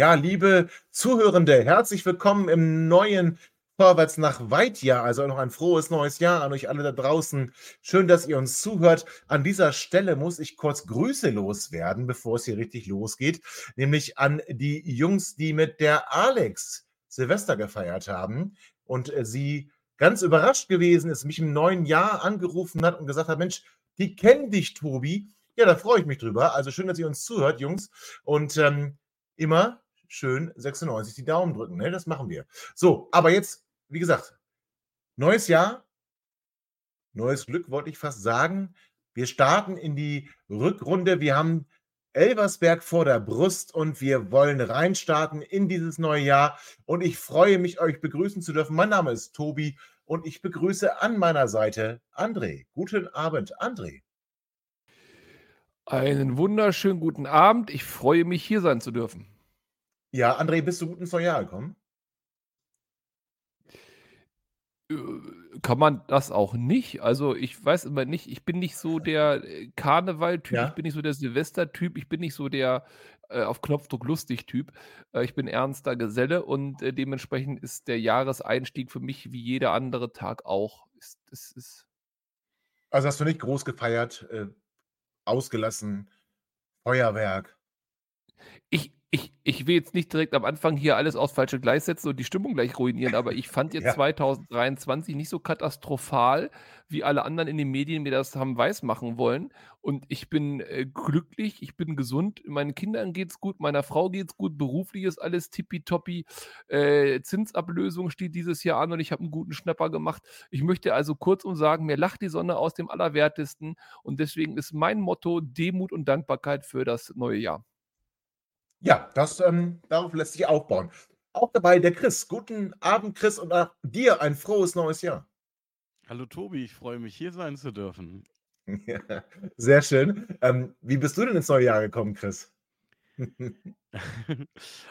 Ja, liebe Zuhörende, herzlich willkommen im neuen Vorwärts nach Weitjahr. Also noch ein frohes neues Jahr an euch alle da draußen. Schön, dass ihr uns zuhört. An dieser Stelle muss ich kurz Grüße loswerden, bevor es hier richtig losgeht. Nämlich an die Jungs, die mit der Alex Silvester gefeiert haben und äh, sie ganz überrascht gewesen ist, mich im neuen Jahr angerufen hat und gesagt hat, Mensch, die kennen dich, Tobi. Ja, da freue ich mich drüber. Also schön, dass ihr uns zuhört, Jungs. Und ähm, immer schön 96 die Daumen drücken. Ne? Das machen wir. So, aber jetzt, wie gesagt, neues Jahr, neues Glück, wollte ich fast sagen. Wir starten in die Rückrunde. Wir haben Elversberg vor der Brust und wir wollen reinstarten in dieses neue Jahr. Und ich freue mich, euch begrüßen zu dürfen. Mein Name ist Tobi und ich begrüße an meiner Seite André. Guten Abend, André. Einen wunderschönen guten Abend. Ich freue mich, hier sein zu dürfen. Ja, André, bist du gut ins neue Jahr gekommen? Äh, kann man das auch nicht? Also, ich weiß immer nicht, ich bin nicht so der äh, Karneval-Typ, ich bin nicht so der Silvester-Typ, ich bin nicht so der äh, auf Knopfdruck lustig Typ. Äh, ich bin ernster Geselle und äh, dementsprechend ist der Jahreseinstieg für mich wie jeder andere Tag auch. Ist, ist, ist Also hast du nicht groß gefeiert, äh, ausgelassen, Feuerwerk? Ich, ich, ich will jetzt nicht direkt am Anfang hier alles aufs falsche Gleis setzen und die Stimmung gleich ruinieren, aber ich fand jetzt Ja. 2023 nicht so katastrophal, wie alle anderen in den Medien mir das haben weismachen wollen. Und ich bin äh, glücklich, ich bin gesund, meinen Kindern geht's gut, meiner Frau geht's gut, beruflich ist alles tippitoppi. Äh, Zinsablösung steht dieses Jahr an und ich habe einen guten Schnapper gemacht. Ich möchte also kurzum sagen, mir lacht die Sonne aus dem Allerwertesten und deswegen ist mein Motto Demut und Dankbarkeit für das neue Jahr. Ja, das, ähm, darauf lässt sich aufbauen. Auch dabei der Chris. Guten Abend, Chris, und auch dir ein frohes neues Jahr. Hallo Tobi, ich freue mich, hier sein zu dürfen. Ja, sehr schön. Ähm, wie bist du denn ins neue Jahr gekommen, Chris?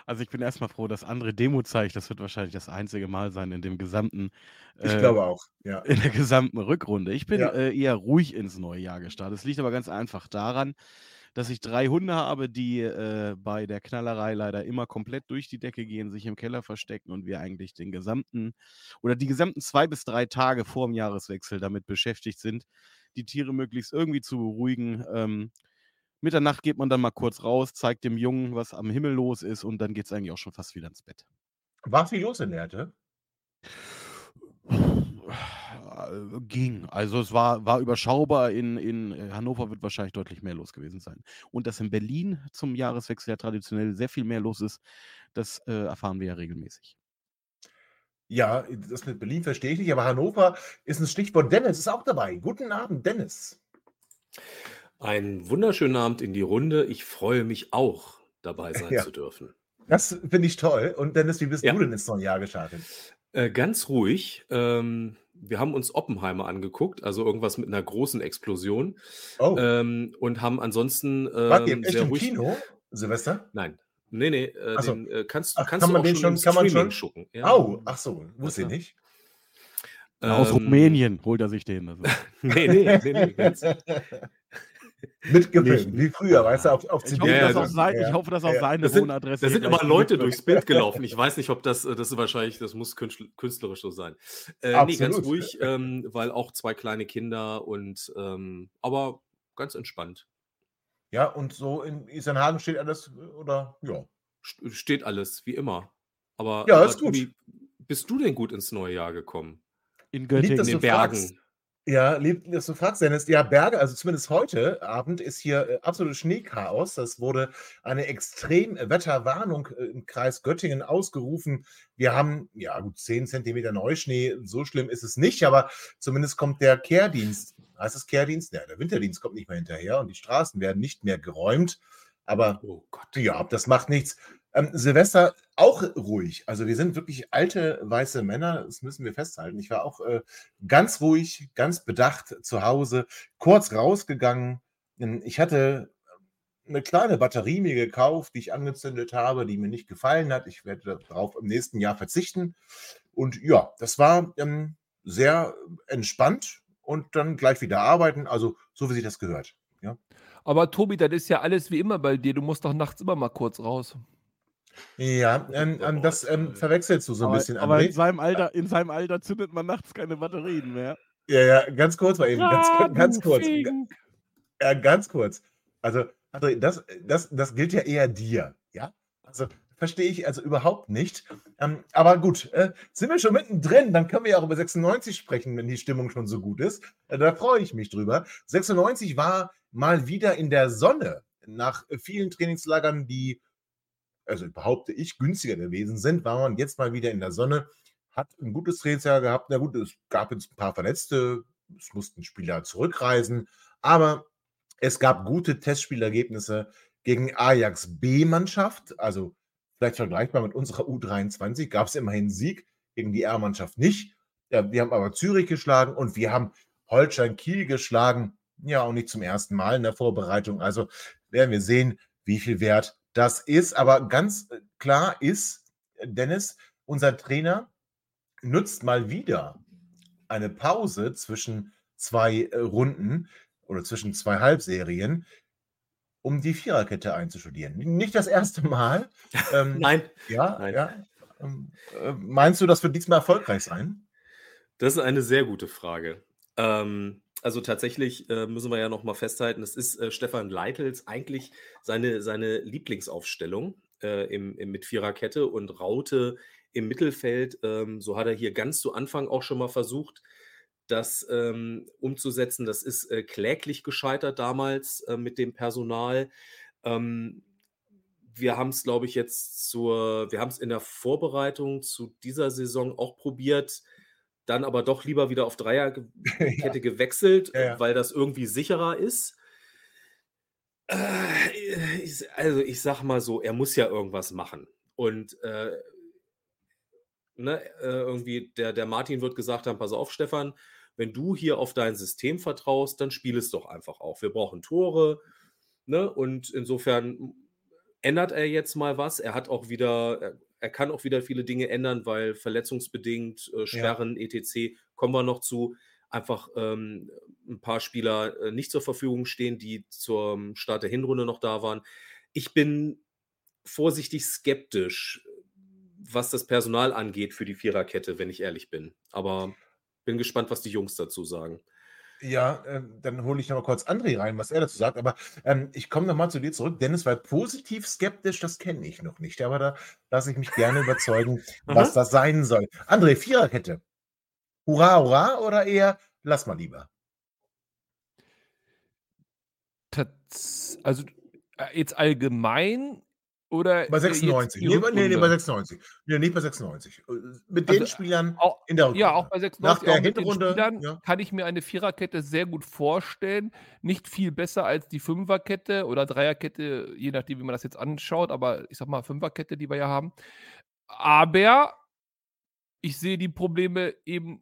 Also ich bin erstmal froh, dass andere Demo zeigt. Das wird wahrscheinlich das einzige Mal sein in dem gesamten, Ich äh, glaube auch, ja. in der gesamten Rückrunde. Ich bin Ja. äh, eher ruhig ins neue Jahr gestartet. Es liegt aber ganz einfach daran, dass ich drei Hunde habe, die äh, bei der Knallerei leider immer komplett durch die Decke gehen, sich im Keller verstecken und wir eigentlich den gesamten oder die gesamten zwei bis drei Tage vor dem Jahreswechsel damit beschäftigt sind, die Tiere möglichst irgendwie zu beruhigen. Ähm, Mitternacht geht man dann mal kurz raus, zeigt dem Jungen, was am Himmel los ist und dann geht es eigentlich auch schon fast wieder ins Bett. War viel los in Lehrte? Äh, Ging. Also es war, war überschaubar. In, in äh, Hannover wird wahrscheinlich deutlich mehr los gewesen sein. Und dass in Berlin zum Jahreswechsel ja traditionell sehr viel mehr los ist, das äh, erfahren wir ja regelmäßig. Ja, das mit Berlin verstehe ich nicht, aber Hannover ist ein Stichwort. Dennis ist auch dabei. Guten Abend, Dennis. Einen wunderschönen Abend in die Runde. Ich freue mich auch, dabei sein Ja. zu dürfen. Das finde ich toll. Und Dennis, wie bist Ja. du denn ins neue Jahr gestartet? Äh, ganz ruhig. Ähm, wir haben uns Oppenheimer angeguckt, also irgendwas mit einer großen Explosion. Oh, Ähm, und haben ansonsten wart ihr ähm, echt sehr im ruhig. Kino, Silvester? Nein. Nee, nee, äh, so. den äh, kannst, Ach, kannst kann du man auch den schon schon- im kann man Streaming schon? gucken. Ja. Au, ach so, wusste ich nicht. Aus Ähm, Rumänien holt er sich den. Also. Nee, nee, nee, nee. Ganz, Mitgefilmt, wie früher, weißt du, auf, auf Ich CD. hoffe, Ja, dass sein, ja. ich hoffe, dass auch Ja. seine Das sind- Wohnadresse. Da sind immer Leute durchs Bild gelaufen. Ich weiß nicht, ob das, äh, das ist wahrscheinlich, das muss künstl- künstlerisch so sein. Äh, nee, ganz Absolut. ruhig, ähm, weil auch zwei kleine Kinder und, ähm, aber ganz entspannt. Ja, und so in Isernhagen steht alles, oder? Ja. St- Steht alles, wie immer. Aber, Ja, aber ist gut. Tobi, bist du denn gut ins neue Jahr gekommen? In Göttingen. In den Bergen. fragst. Ja, lieb, dass du fragst, Dennis. Ja, Berge, also zumindest heute Abend ist hier äh, absolutes Schneechaos. Das wurde eine Extremwetterwarnung äh, im Kreis Göttingen ausgerufen. Wir haben, ja gut, 10 Zentimeter Neuschnee. So schlimm ist es nicht, aber zumindest kommt der Kehrdienst. Heißt es Kehrdienst? Ja, der Winterdienst kommt nicht mehr hinterher und die Straßen werden nicht mehr geräumt. Aber Oh Gott. ja, das macht nichts. Ähm, Silvester auch ruhig. Also wir sind wirklich alte weiße Männer, das müssen wir festhalten. Ich war auch äh, ganz ruhig, ganz bedacht zu Hause, kurz rausgegangen. Ähm, Ich hatte eine kleine Batterie mir gekauft, die ich angezündet habe, die mir nicht gefallen hat. Ich werde darauf im nächsten Jahr verzichten. Und ja, das war ähm, sehr entspannt und dann gleich wieder arbeiten. Also so wie sich das gehört. Aber Tobi, das ist ja alles wie immer bei dir. Du musst doch nachts immer mal kurz raus. Ja, ähm, ähm, das ähm, verwechselst du so ein aber, bisschen, aber in André. seinem Alter, in seinem Alter zündet man nachts keine Batterien mehr. Ja, ja, ganz kurz mal eben, ganz, Ah, ganz kurz. Ja, ganz kurz. Also, André, das, das, das gilt ja eher dir, ja? Also, verstehe ich also überhaupt nicht. Ähm, aber gut, äh, sind wir schon mittendrin, dann können wir ja auch über 96 sprechen, wenn die Stimmung schon so gut ist. Äh, da freue ich mich drüber. 96 war mal wieder in der Sonne nach vielen Trainingslagern, die, also behaupte ich, günstiger gewesen sind, war man jetzt mal wieder in der Sonne, hat ein gutes Trainingsjahr gehabt. Na gut, es gab jetzt ein paar Verletzte, es mussten Spieler zurückreisen, aber es gab gute Testspielergebnisse gegen Ajax B-Mannschaft, also vielleicht vergleichbar mit unserer U23, gab es immerhin einen Sieg gegen die R-Mannschaft nicht. Ja, wir haben aber Zürich geschlagen und wir haben Holstein Kiel geschlagen. Ja, auch nicht zum ersten Mal in der Vorbereitung. Also werden wir sehen, wie viel wert das ist. Aber ganz äh, klar ist, äh, Dennis, unser Trainer nutzt mal wieder eine Pause zwischen zwei äh, Runden oder zwischen zwei Halbserien, um die Viererkette einzustudieren. Nicht das erste Mal. Ähm, Nein, ja, Nein. ja. Ähm, äh, meinst du, das wird diesmal erfolgreich sein? das ist eine sehr gute Frage. Ähm, also tatsächlich äh, müssen wir ja noch mal festhalten, es ist äh, Stefan Leitels eigentlich seine, seine Lieblingsaufstellung äh, im, im, mit Viererkette und Raute im Mittelfeld. Ähm, so hat er hier ganz zu Anfang auch schon mal versucht, das ähm, umzusetzen. Das ist äh, kläglich gescheitert damals äh, mit dem Personal. Ähm, wir haben es, glaube ich, jetzt zur, wir haben es in der Vorbereitung zu dieser Saison auch probiert, dann aber doch lieber wieder auf Dreierkette ja. gewechselt, Ja, ja. weil das irgendwie sicherer ist. Äh, ich- also ich sag mal so, er muss ja irgendwas machen. Und äh, ne, äh, irgendwie der, der Martin wird gesagt haben, pass auf, Stefan, wenn du hier auf dein System vertraust, dann spiel es doch einfach auch. Wir brauchen Tore. Ne? Und insofern ändert er jetzt mal was. Er hat auch wieder, er, er kann auch wieder viele Dinge ändern, weil verletzungsbedingt, äh, Sperren, etc., kommen wir noch zu, einfach ähm, ein paar Spieler äh, nicht zur Verfügung stehen, die zum Start der Hinrunde noch da waren. Ich bin vorsichtig skeptisch, was das Personal angeht für die Viererkette, wenn ich ehrlich bin. Aber bin gespannt, was die Jungs dazu sagen. Ja, ähm, dann hole ich noch mal kurz André rein, was er dazu sagt. Aber ähm, ich komme noch mal zu dir zurück. Dennis, weil positiv skeptisch, das kenne ich noch nicht. Aber da lasse ich mich gerne überzeugen, was das sein soll. André, Viererkette. Hurra, hurra oder eher lass mal lieber? Tats also äh, jetzt allgemein oder Bei äh, jetzt 96. die Nee, bei- nee, nee, bei Rückrunde? 96. Nee, nicht bei 96. Äh, Mit Also, den Spielern Auch, in der ja, Rückrunde. auch bei Nach 96, der auch mit den Hinrunde, Spielern ja. kann ich mir eine Viererkette sehr gut vorstellen. Nicht viel besser als die Fünferkette oder Dreierkette, je nachdem, wie man das jetzt anschaut, aber ich sag mal Fünferkette, die wir ja haben. Aber ich sehe die Probleme eben,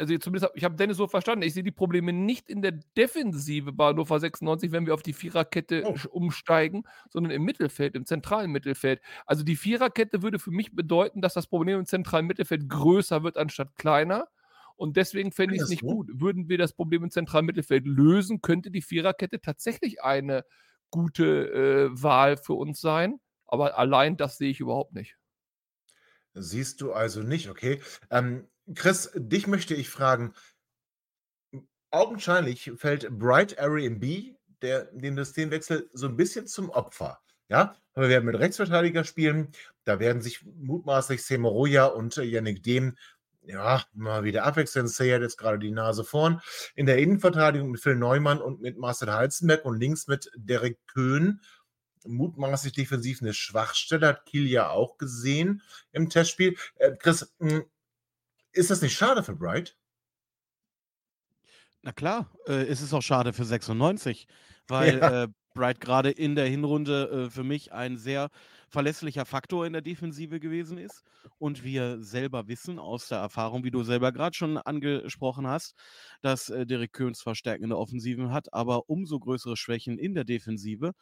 also zumindest, hab- ich habe Dennis so verstanden, ich sehe die Probleme nicht in der Defensive bei Hannover 96, wenn wir auf die Viererkette Oh. umsteigen, sondern im Mittelfeld, im zentralen Mittelfeld. Also die Viererkette würde für mich bedeuten, dass das Problem im zentralen Mittelfeld größer wird anstatt kleiner. Und deswegen fände ich es nicht Anderswo? gut. Würden wir das Problem im zentralen Mittelfeld lösen, könnte die Viererkette tatsächlich eine gute äh, Wahl für uns sein. Aber allein das sehe ich überhaupt nicht. Siehst du also nicht, okay. Ähm, Chris, dich möchte ich fragen. Augenscheinlich fällt Bright Airbnb der, dem Systemwechsel so ein bisschen zum Opfer. Ja, wir werden mit Rechtsverteidiger spielen. Da werden sich mutmaßlich Semoroja und äh, Yannick Dehm ja, mal wieder abwechselnd. Say hat jetzt gerade die Nase vorn. In der Innenverteidigung mit Phil Neumann und mit Marcel Halzenberg und links mit Derek Köhn. Mutmaßlich defensiv eine Schwachstelle, hat Kiel ja auch gesehen im Testspiel. Äh, Chris, hm, ist das nicht schade für Bright? Na klar, äh, es ist auch schade für 96, weil Ja. äh, Bright gerade in der Hinrunde äh, für mich ein sehr verlässlicher Faktor in der Defensive gewesen ist. Und wir selber wissen aus der Erfahrung, wie du selber gerade schon angesprochen hast, dass äh, Derek Köhns Verstärken in der Offensive hat, aber umso größere Schwächen in der Defensive.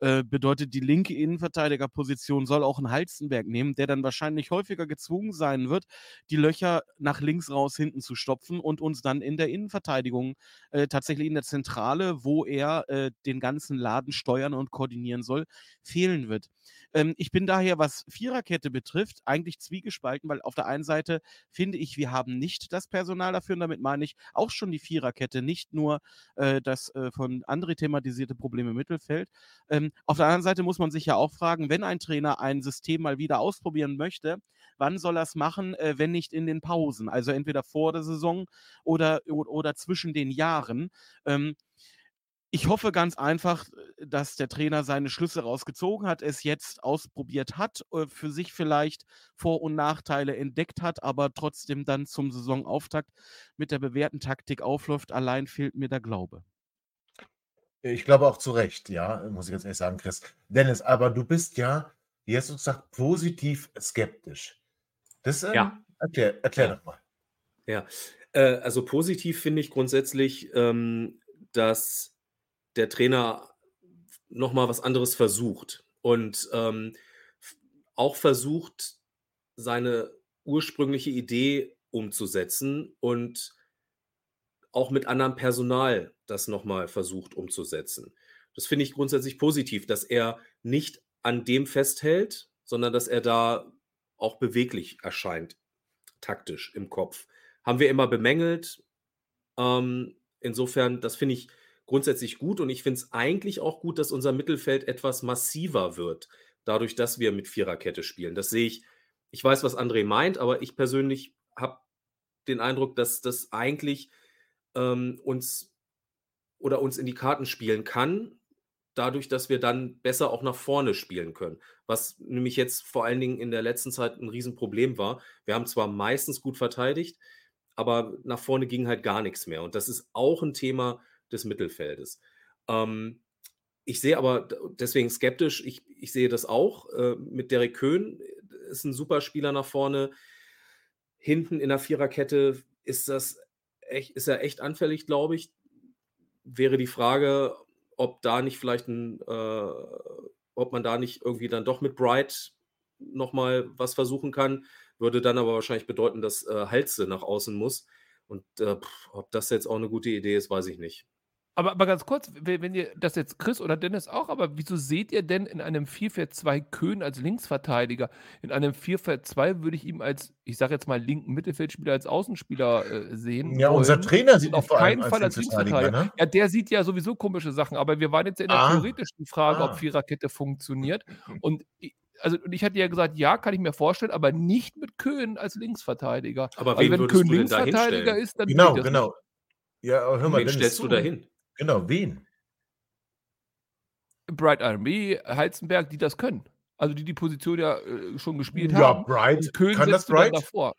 Äh, bedeutet, die linke Innenverteidigerposition soll auch ein Halstenberg nehmen, der dann wahrscheinlich häufiger gezwungen sein wird, die Löcher nach links raus hinten zu stopfen und uns dann in der Innenverteidigung äh, tatsächlich in der Zentrale, wo er äh, den ganzen Laden steuern und koordinieren soll, fehlen wird. Ähm, ich bin daher, was Viererkette betrifft, eigentlich zwiegespalten, weil auf der einen Seite finde ich, wir haben nicht das Personal dafür und damit meine ich auch schon die Viererkette, nicht nur äh, das äh, von André thematisierte Problem im Mittelfeld. Ähm, auf der anderen Seite muss man sich ja auch fragen, wenn ein Trainer ein System mal wieder ausprobieren möchte, wann soll er es machen, äh, wenn nicht in den Pausen? Also entweder vor der Saison oder, oder zwischen den Jahren. Ähm, ich hoffe ganz einfach, dass der Trainer seine Schlüsse rausgezogen hat, es jetzt ausprobiert hat, äh, für sich vielleicht Vor- und Nachteile entdeckt hat, aber trotzdem dann zum Saisonauftakt mit der bewährten Taktik aufläuft. Allein fehlt mir der Glaube. Ich glaube auch zu Recht, ja, muss ich ganz ehrlich sagen, Chris. Dennis, aber du bist ja, wie hast du gesagt, positiv skeptisch. Das, ähm, Ja. erklär, erklär Ja. doch mal. Ja, äh, also positiv finde ich grundsätzlich, ähm, dass der Trainer noch mal was anderes versucht und, ähm, auch versucht, seine ursprüngliche Idee umzusetzen und auch mit anderem Personal das noch mal versucht umzusetzen. Das finde ich grundsätzlich positiv, dass er nicht an dem festhält, sondern dass er da auch beweglich erscheint, taktisch im Kopf. Haben wir immer bemängelt. Ähm, insofern, das finde ich grundsätzlich gut und ich finde es eigentlich auch gut, dass unser Mittelfeld etwas massiver wird, dadurch, dass wir mit Viererkette spielen. Das sehe ich ich weiß, was André meint, aber ich persönlich habe den Eindruck, dass das eigentlich, ähm, uns oder uns in die Karten spielen kann, dadurch, dass wir dann besser auch nach vorne spielen können. Was nämlich jetzt vor allen Dingen in der letzten Zeit ein Riesenproblem war. Wir haben zwar meistens gut verteidigt, aber nach vorne ging halt gar nichts mehr und das ist auch ein Thema des Mittelfeldes. Ähm, ich sehe aber deswegen skeptisch, ich ich sehe das auch, äh, mit Derek Köhn, ist ein super Spieler nach vorne. Hinten in der Viererkette ist das echt ist er echt anfällig, glaube ich. Wäre die Frage, ob da nicht vielleicht 'n äh, ob man da nicht irgendwie dann doch mit Bright noch mal was versuchen kann. Würde dann aber wahrscheinlich bedeuten, dass, äh, Halse nach außen muss und, äh, ob das jetzt auch eine gute Idee ist, weiß ich nicht. Aber aber ganz kurz, we wenn ihr das jetzt Chris oder Dennis auch, aber wieso seht ihr denn in einem 4-4-2 Köhn als Linksverteidiger? In einem 4-4-2 würde ich ihn als, ich sage jetzt mal, linken Mittelfeldspieler als Außenspieler, äh, sehen Ja, unser wollen Trainer und sieht ihn auf keinen Fall als Linksverteidiger, ne? Ja, der sieht ja sowieso komische Sachen, aber wir waren jetzt in der Ah. theoretischen Frage, ob Ah. Viererkette funktioniert und i also, und ich hatte ja gesagt: „Ja, kann ich mir vorstellen, aber nicht mit Köhn als Linksverteidiger.“ Aber Also, wen wenn Köhn da Linksverteidiger ist, dann Genau, das nicht. genau. Ja, aber hör mal, Wen stellst du zu. Genau, wen? Bright RB, Halzenberg, die das können. Also, die die Position ja, äh, schon gespielt Ja, haben Bright und Köhn kann das Bright? davor.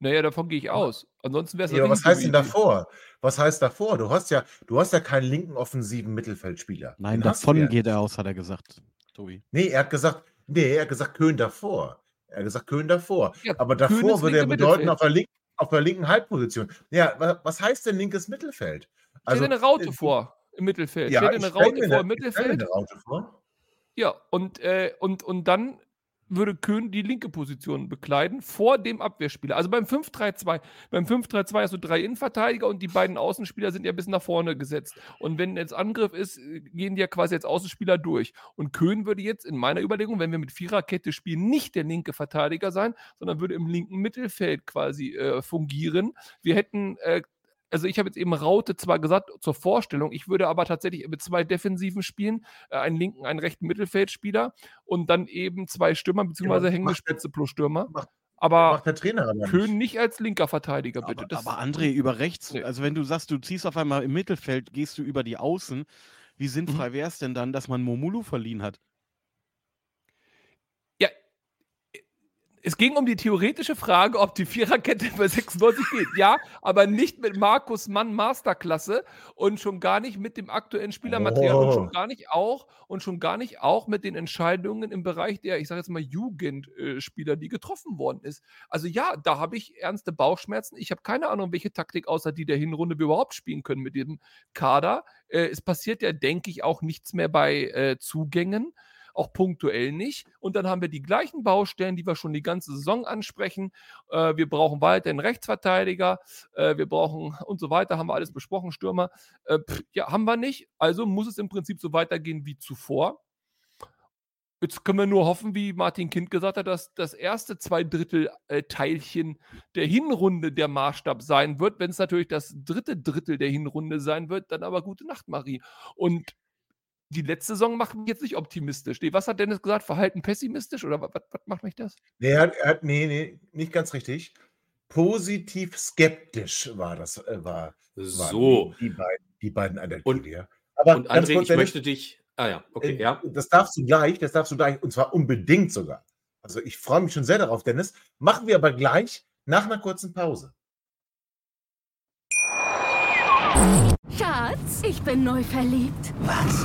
Na ja, davon gehe ich aus. Ansonsten wäre es Ja, was heißt denn davor? Was heißt davor? Du hast ja du hast ja keinen linken offensiven Mittelfeldspieler. Nein, Den davon ja geht er aus, hat er gesagt, Tobi. Ne, er hat gesagt ne, er hat gesagt Köhn davor. Er hat gesagt Köhn davor. Ja, Aber davor würde ja linke bedeuten auf der link auf der linken Halbposition. Ja, wa was heißt denn linkes Mittelfeld? Stell Also, dir 'ne äh, Raute du vor im Mittelfeld. Ja, Stell dir 'ne stelle Raute vor im Mittelfeld. Vor. Ja, und, äh, und und dann würde Köhn die linke Position bekleiden vor dem Abwehrspieler. Also, beim 5-3-2 beim 5-3-2 hast du 3 Innenverteidiger und die beiden Außenspieler sind ja bis nach vorne gesetzt. Und wenn jetzt Angriff ist, äh, gehen die ja quasi als Außenspieler durch. Und Köhn würde jetzt in meiner Überlegung, wenn wir mit Viererkette spielen, nicht der linke Verteidiger sein, sondern würde im linken Mittelfeld quasi, äh, fungieren. Wir hätten, äh also, ich habe jetzt eben Raute zwar gesagt zur Vorstellung, ich würde aber tatsächlich mit 2 Defensiven spielen, äh, einen linken, einen rechten Mittelfeldspieler und dann eben 2 Stürmer Ja, beziehungsweise hängende macht denn Spitze plus Stürmer. macht Aber Macht der Trainer aber Köhn nicht. nicht als linker Verteidiger, bitte. Aber, Das, aber André, über rechts, Nee. also wenn du sagst, du ziehst auf einmal im Mittelfeld, gehst du über die Außen, wie sinnfrei wäre es denn dann, dass man Momulu verliehen hat? ja, es ging um die theoretische Frage, ob die Viererkette bei 96 geht. Ja, aber nicht mit Markus Mann Masterklasse und schon gar nicht mit dem aktuellen Spielermaterial und schon Oh. gar nicht auch und schon gar nicht auch mit den Entscheidungen im Bereich der, ich sage jetzt mal, Jugendspieler, die getroffen worden ist. Also ja, da habe ich ernste Bauchschmerzen. Ich habe keine Ahnung, welche Taktik außer die der Hinrunde wir überhaupt spielen können mit diesem Kader. Äh, es passiert ja, denke ich, auch nichts mehr bei äh, Zugängen auch punktuell nicht. Und dann haben wir die gleichen Baustellen, die wir schon die ganze Saison ansprechen. Äh, wir brauchen weiterhin Rechtsverteidiger, äh, wir brauchen und so weiter, haben wir alles besprochen, Stürmer. Äh, pff, ja, haben wir nicht. Also muss es im Prinzip so weitergehen wie zuvor. Jetzt können wir nur hoffen, wie Martin Kind gesagt hat, dass das erste zwei Drittel äh, Teilchen der Hinrunde der Maßstab sein wird. Wenn es natürlich das dritte Drittel der Hinrunde sein wird, dann aber gute Nacht, Marie. Und die letzte Saison macht mich jetzt nicht optimistisch. Nee, was hat Dennis gesagt? Verhalten pessimistisch oder was, was macht mich das? Nee, er hat, er nee, nee, nicht ganz richtig. Positiv skeptisch war das, äh, war, So. die, die beiden, die beiden. Und- hier. Aber Und André, kurz, ich Dennis, möchte dich. Ah ja, okay, äh, ja. Das darfst du gleich, das darfst du gleich, und zwar unbedingt sogar. Also ich freue mich schon sehr darauf, Dennis. Machen wir aber gleich nach einer kurzen Pause. Schatz, ich bin neu verliebt. Was?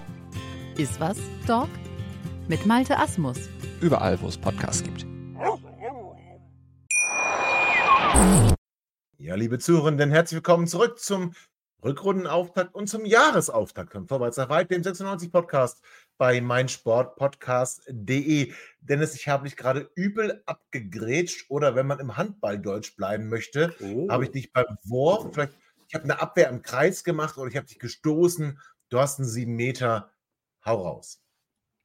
Ist was, Dog? Mit Malte Asmus. Überall, wo es Podcasts gibt. Ja, liebe Zuhörenden, herzlich willkommen zurück zum Rückrundenauftakt und zum Jahresauftakt von Vorwärts nach Weit, dem 96 Podcast bei meinsportpodcast.de. Dennis, ich habe dich gerade übel abgegrätscht oder wenn man im Handballdeutsch bleiben möchte, Oh. habe ich dich beim Wurf, vielleicht, ich habe eine Abwehr im Kreis gemacht oder ich habe dich gestoßen, du hast einen sieben Meter, hau raus.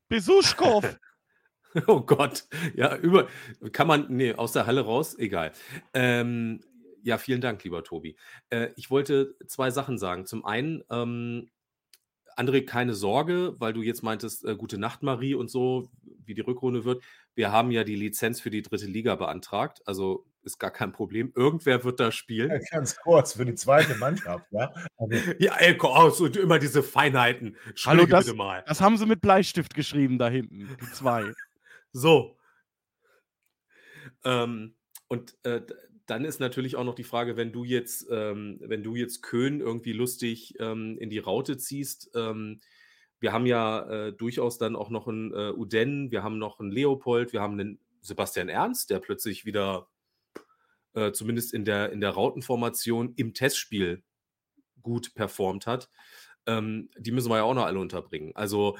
Besuschkow! Oh Gott, ja, über, kann man, nee, aus der Halle raus, egal. Ähm, ja, vielen Dank, lieber Tobi. Äh, ich wollte zwei Sachen sagen. Zum einen, ähm, André, keine Sorge, weil du jetzt meintest, äh, gute Nacht, Marie und so, wie die Rückrunde wird. Wir haben ja die Lizenz für die dritte Liga beantragt, also ist gar kein Problem. Irgendwer wird da spielen. Ganz kurz für die zweite Mannschaft, ja. Also, Ja, ey, komm, aus und immer diese Feinheiten. Hallo, Entschuldige das, bitte mal. das haben sie mit Bleistift geschrieben da hinten, die zwei. So. Ähm, und äh, dann ist natürlich auch noch die Frage, wenn du jetzt, ähm, wenn du jetzt Köhn irgendwie lustig ähm, in die Raute ziehst, ähm, wir haben ja äh, durchaus dann auch noch einen äh, Uden, wir haben noch einen Leopold, wir haben einen Sebastian Ernst, der plötzlich wieder äh, zumindest in der, in der Rautenformation im Testspiel gut performt hat. Ähm, die müssen wir ja auch noch alle unterbringen. Also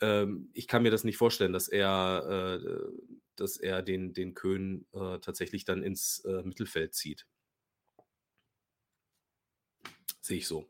ähm, ich kann mir das nicht vorstellen, dass er, äh, dass er den, den Köhn äh, tatsächlich dann ins äh, Mittelfeld zieht. Sehe ich so.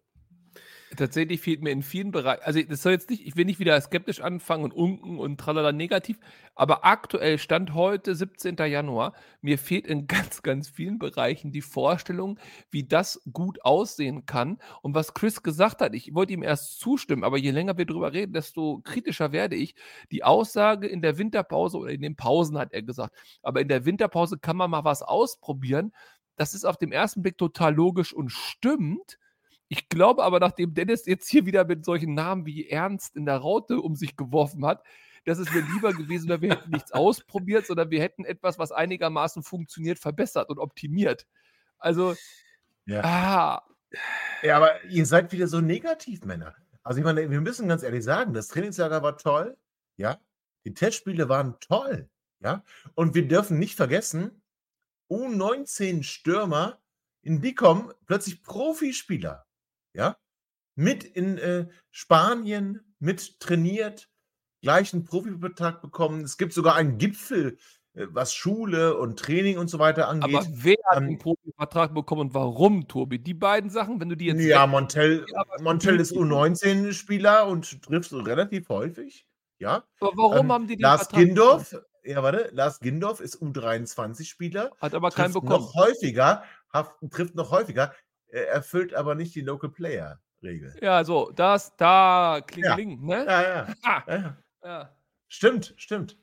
Tatsächlich fehlt mir in vielen Bereichen, also das soll jetzt nicht, ich will nicht wieder skeptisch anfangen und unken und tralala negativ, aber aktuell stand heute, 17. Januar, mir fehlt in ganz, ganz vielen Bereichen die Vorstellung, wie das gut aussehen kann. Und was Chris gesagt hat, ich wollte ihm erst zustimmen, aber je länger wir drüber reden, desto kritischer werde ich. Die Aussage in der Winterpause oder in den Pausen hat er gesagt, aber in der Winterpause kann man mal was ausprobieren. Das ist auf den ersten Blick total logisch und stimmt. Ich glaube aber, nachdem Dennis jetzt hier wieder mit solchen Namen wie Ernst in der Raute um sich geworfen hat, dass es mir lieber gewesen wäre, wir hätten nichts ausprobiert, sondern wir hätten etwas, was einigermaßen funktioniert, verbessert und optimiert. Also, ja. ah, Ja, aber ihr seid wieder so negativ, Männer. Also ich meine, wir müssen ganz ehrlich sagen, das Trainingslager war toll, ja. Die Testspiele waren toll, ja. Und wir dürfen nicht vergessen, U19 Stürmer, in die kommen plötzlich Profispieler, ja. Mit in äh, Spanien, mit trainiert, gleichen Profibetrag bekommen. Es gibt sogar einen Gipfel äh, was Schule und Training und so weiter angeht. Aber wer hat Ähm, den Profivertrag bekommen und warum, Tobi? Die beiden Sachen, wenn du die jetzt ja, Montel, Montel ist die- U19-Spieler und trifft so relativ häufig. Ja. Aber warum Ähm, haben die den Lars Vertrag Gindorf, ja, warte, Lars Gindorf ist U23-Spieler, Hat aber keinen bekommen. noch häufiger, trifft noch häufiger, erfüllt aber nicht die Local Player-Regel. Ja, so, das, da, klingeling, ne? Ja, ja, Ah, ja, ja. ja. Stimmt, stimmt.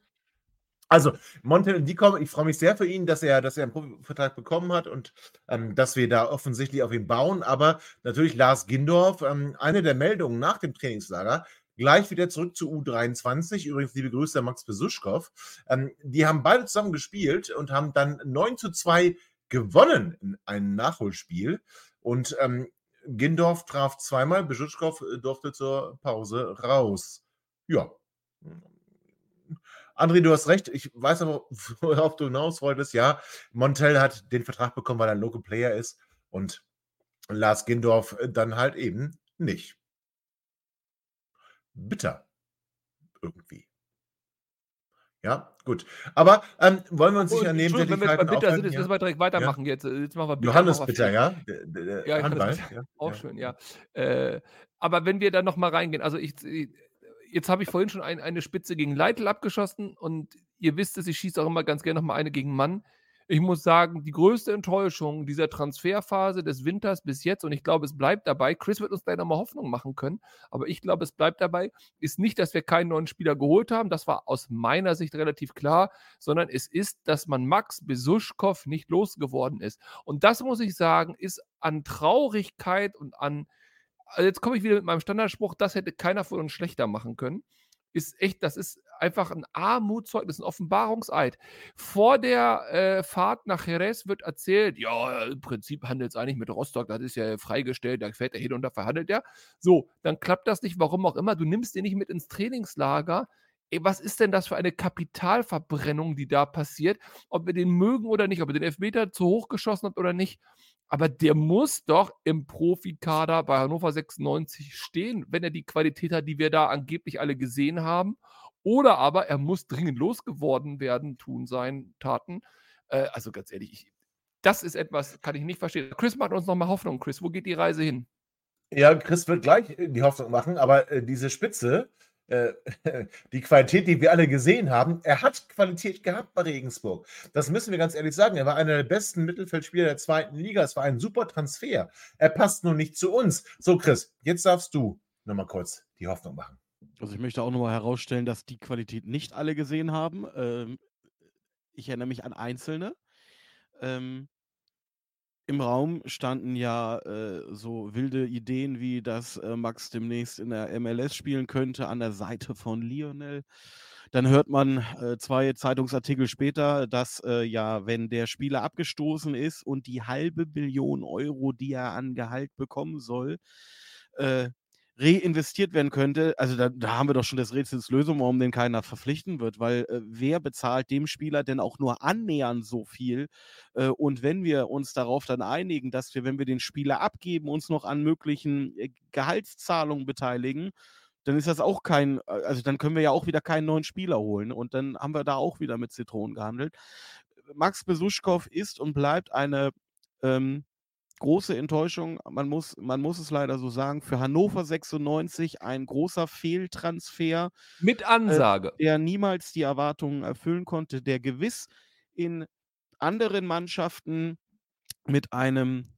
Also, Montel und die kommen, ich freue mich sehr für ihn, dass er, dass er einen Profivertrag bekommen hat und ähm, dass wir da offensichtlich auf ihn bauen. Aber natürlich Lars Gindorf, ähm, eine der Meldungen nach dem Trainingslager, gleich wieder zurück zu U23. Übrigens, liebe Grüße an Max Besuschkow. Ähm, die haben beide zusammen gespielt und haben dann 9 zu 2 gewonnen in einem Nachholspiel. Und ähm, Gindorf traf zweimal, Besuschkow äh, durfte zur Pause raus. Ja. André, du hast recht. Ich weiß aber, worauf du hinaus wolltest. Ja, Montel hat den Vertrag bekommen, weil er ein Local Player ist und Lars Gindorf äh, dann halt eben nicht. Bitter. Irgendwie. Ja, gut. Aber ähm, wollen wir uns nicht an Entschuldigung, wenn wir jetzt bei Bitter sind, jetzt müssen wir direkt weitermachen. Jetzt, äh, jetzt machen wir Bitter. Johannes wir Bitter, ja? Ja, Handball. Ja, Auch ja. schön, ja. Äh, aber wenn wir da nochmal reingehen, also ich, jetzt habe ich vorhin schon ein, eine Spitze gegen Leitl abgeschossen und ihr wisst es, ich schieße auch immer ganz gerne nochmal eine gegen Mann. Ich muss sagen, die größte Enttäuschung dieser Transferphase des Winters bis jetzt, und ich glaube, es bleibt dabei, Chris wird uns gleich nochmal Hoffnung machen können, aber ich glaube, es bleibt dabei, ist nicht, dass wir keinen neuen Spieler geholt haben, das war aus meiner Sicht relativ klar, sondern es ist, dass man Max Besuschkow nicht losgeworden ist. Und das muss ich sagen, ist an Traurigkeit und an, also jetzt komme ich wieder mit meinem Standardspruch, das hätte keiner von uns schlechter machen können. Ist echt, das ist einfach ein Armutszeugnis, ein Offenbarungseid. Vor der äh, Fahrt nach Jerez wird erzählt, ja, im Prinzip handelt es eigentlich mit Rostock, das ist ja freigestellt, da fährt er hin und da verhandelt er. So, dann klappt das nicht, warum auch immer. Du nimmst den nicht mit ins Trainingslager. Ey, was ist denn das für eine Kapitalverbrennung, die da passiert? Ob wir den mögen oder nicht, ob er den Elfmeter zu hoch geschossen hat oder nicht. Aber der muss doch im Profikader bei Hannover 96 stehen, wenn er die Qualität hat, die wir da angeblich alle gesehen haben. Oder aber er muss dringend losgeworden werden, tun sein, Taten. Äh, also ganz ehrlich, ich, das ist etwas, kann ich nicht verstehen. Chris macht uns nochmal Hoffnung. Chris, wo geht die Reise hin? Ja, Chris wird gleich äh, die Hoffnung machen, aber äh, diese Spitze, äh, die Qualität, die wir alle gesehen haben, er hat Qualität gehabt bei Regensburg. Das müssen wir ganz ehrlich sagen. Er war einer der besten Mittelfeldspieler der zweiten Liga. Es war ein super Transfer. Er passt nur nicht zu uns. So, Chris, jetzt darfst du nochmal kurz die Hoffnung machen. Also ich möchte auch nochmal herausstellen, dass die Qualität nicht alle gesehen haben. Ähm, ich erinnere mich an einzelne. Ähm, Im Raum standen ja äh, so wilde Ideen wie, dass äh, Max demnächst in der MLS spielen könnte an der Seite von Lionel. Dann hört man äh, zwei Zeitungsartikel später, dass äh, ja, wenn der Spieler abgestoßen ist und die halbe Billion Euro, die er an Gehalt bekommen soll, äh, reinvestiert werden könnte, also da, da haben wir doch schon das Rätsels Lösung, warum den keiner verpflichten wird, weil äh, wer bezahlt dem Spieler denn auch nur annähernd so viel? Äh, und wenn wir uns darauf dann einigen, dass wir, wenn wir den Spieler abgeben, uns noch an möglichen äh, Gehaltszahlungen beteiligen, dann ist das auch kein, äh, also dann können wir ja auch wieder keinen neuen Spieler holen und dann haben wir da auch wieder mit Zitronen gehandelt. Max Besuschkow ist und bleibt eine ähm, große Enttäuschung, man muss, man muss es leider so sagen, für Hannover 96 ein großer Fehltransfer, Mit äh, Ansage. der niemals die Erwartungen erfüllen konnte, der gewiss in anderen Mannschaften mit einem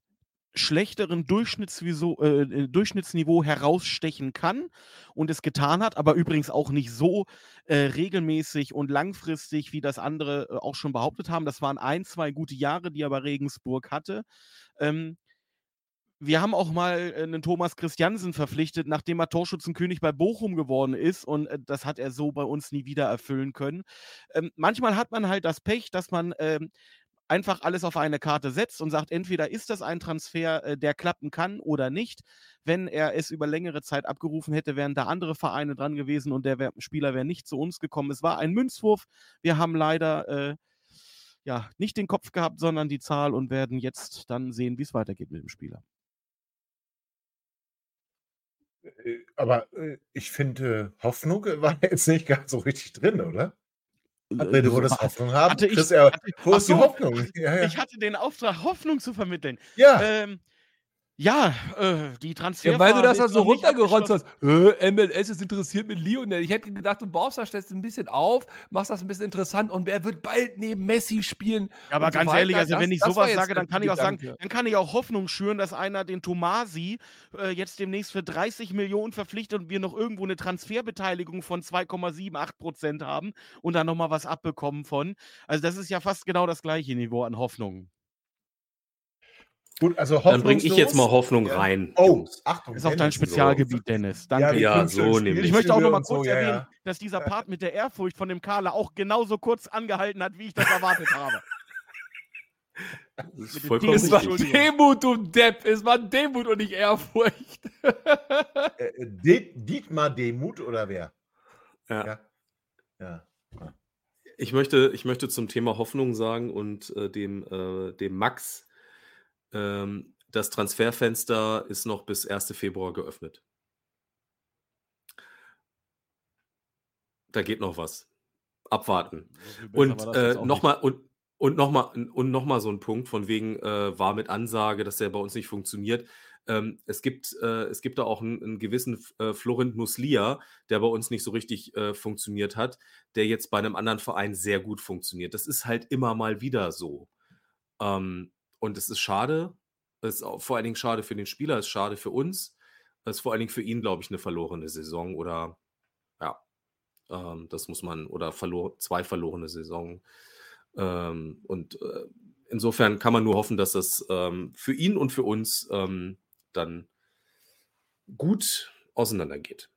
schlechteren Durchschnittsviso, äh, Durchschnittsniveau herausstechen kann und es getan hat, aber übrigens auch nicht so äh, regelmäßig und langfristig, wie das andere äh, auch schon behauptet haben. Das waren ein, zwei gute Jahre, die er bei Regensburg hatte. Ähm, wir haben auch mal äh, einen Thomas Christiansen verpflichtet, nachdem er Torschützenkönig bei Bochum geworden ist und äh, das hat er so bei uns nie wieder erfüllen können. Ähm, manchmal hat man halt das Pech, dass man ähm, einfach alles auf eine Karte setzt und sagt, entweder ist das ein Transfer, äh, der klappen kann oder nicht. Wenn er es über längere Zeit abgerufen hätte, wären da andere Vereine dran gewesen und der Spieler wäre nicht zu uns gekommen. Es war ein Münzwurf. Wir haben leider äh, ja, nicht den Kopf gehabt, sondern die Zahl und werden jetzt dann sehen, wie es weitergeht mit dem Spieler. Äh, Aber äh, ich finde, Hoffnung war jetzt nicht ganz so richtig drin, oder? André, du wolltest Hoffnung haben. Hatte ich, Chris, er, hatte, wo ist die Hoffnung? Ja, ja. Ich hatte den Auftrag, Hoffnung zu vermitteln. ja. Ähm, ja, äh, die Ja, Transferphase weil du das so nicht runtergerotzt hast. Äh, MLS ist interessiert mit Lionel. Ich hätte gedacht, du baust das jetzt ein bisschen auf, machst das ein bisschen interessant und wer wird bald neben Messi spielen? Ja, aber so ganz weiter. ehrlich, also Das- wenn ich sowas sage, dann kann ich auch sagen, dann kann ich auch Hoffnung schüren, dass einer den Tomasi äh, jetzt demnächst für 30 Millionen verpflichtet und wir noch irgendwo eine Transferbeteiligung von 2,78 Prozent haben und dann nochmal was abbekommen von. Also das ist ja fast genau das gleiche Niveau an Hoffnung. Gut, also Dann bringe ich jetzt mal. Hoffnung Ja. rein. Oh. Achtung. Ist auch dein Dennis. Spezialgebiet, Dennis. Danke. Ja, fünf so nämlich. ich möchte auch noch mal so, kurz ja, erwähnen, ja. dass dieser Part mit der Ehrfurcht von dem Carla auch genauso kurz angehalten hat, wie ich das erwartet habe. Das ist vollkommen Es war. Demut, du Depp. Es war Demut und nicht Ehrfurcht. Äh, De Dietmar Demuth oder wer? Ja. Ja. ja. Ich möchte, ich möchte zum Thema Hoffnung sagen und äh, dem, äh, dem Max, ähm, das Transferfenster ist noch bis 1. Februar geöffnet. Da geht noch was. Abwarten. Und äh, nochmal und, und noch mal, und noch mal so ein Punkt, von wegen äh, war mit Ansage, dass der bei uns nicht funktioniert. Ähm, es, gibt, äh, es gibt da auch einen, einen gewissen äh, Florent Muslia, der bei uns nicht so richtig äh, funktioniert hat, der jetzt bei einem anderen Verein sehr gut funktioniert. Das ist halt immer mal wieder so. Ähm, und es ist schade. Es ist vor allen Dingen schade für den Spieler, es ist schade für uns. Es ist vor allen Dingen für ihn, glaube ich, eine verlorene Saison oder ja, ähm, das muss man, oder verlor, zwei verlorene Saison. Ähm, und äh, insofern kann man nur hoffen, dass das ähm, für ihn und für uns ähm, dann gut auseinandergeht.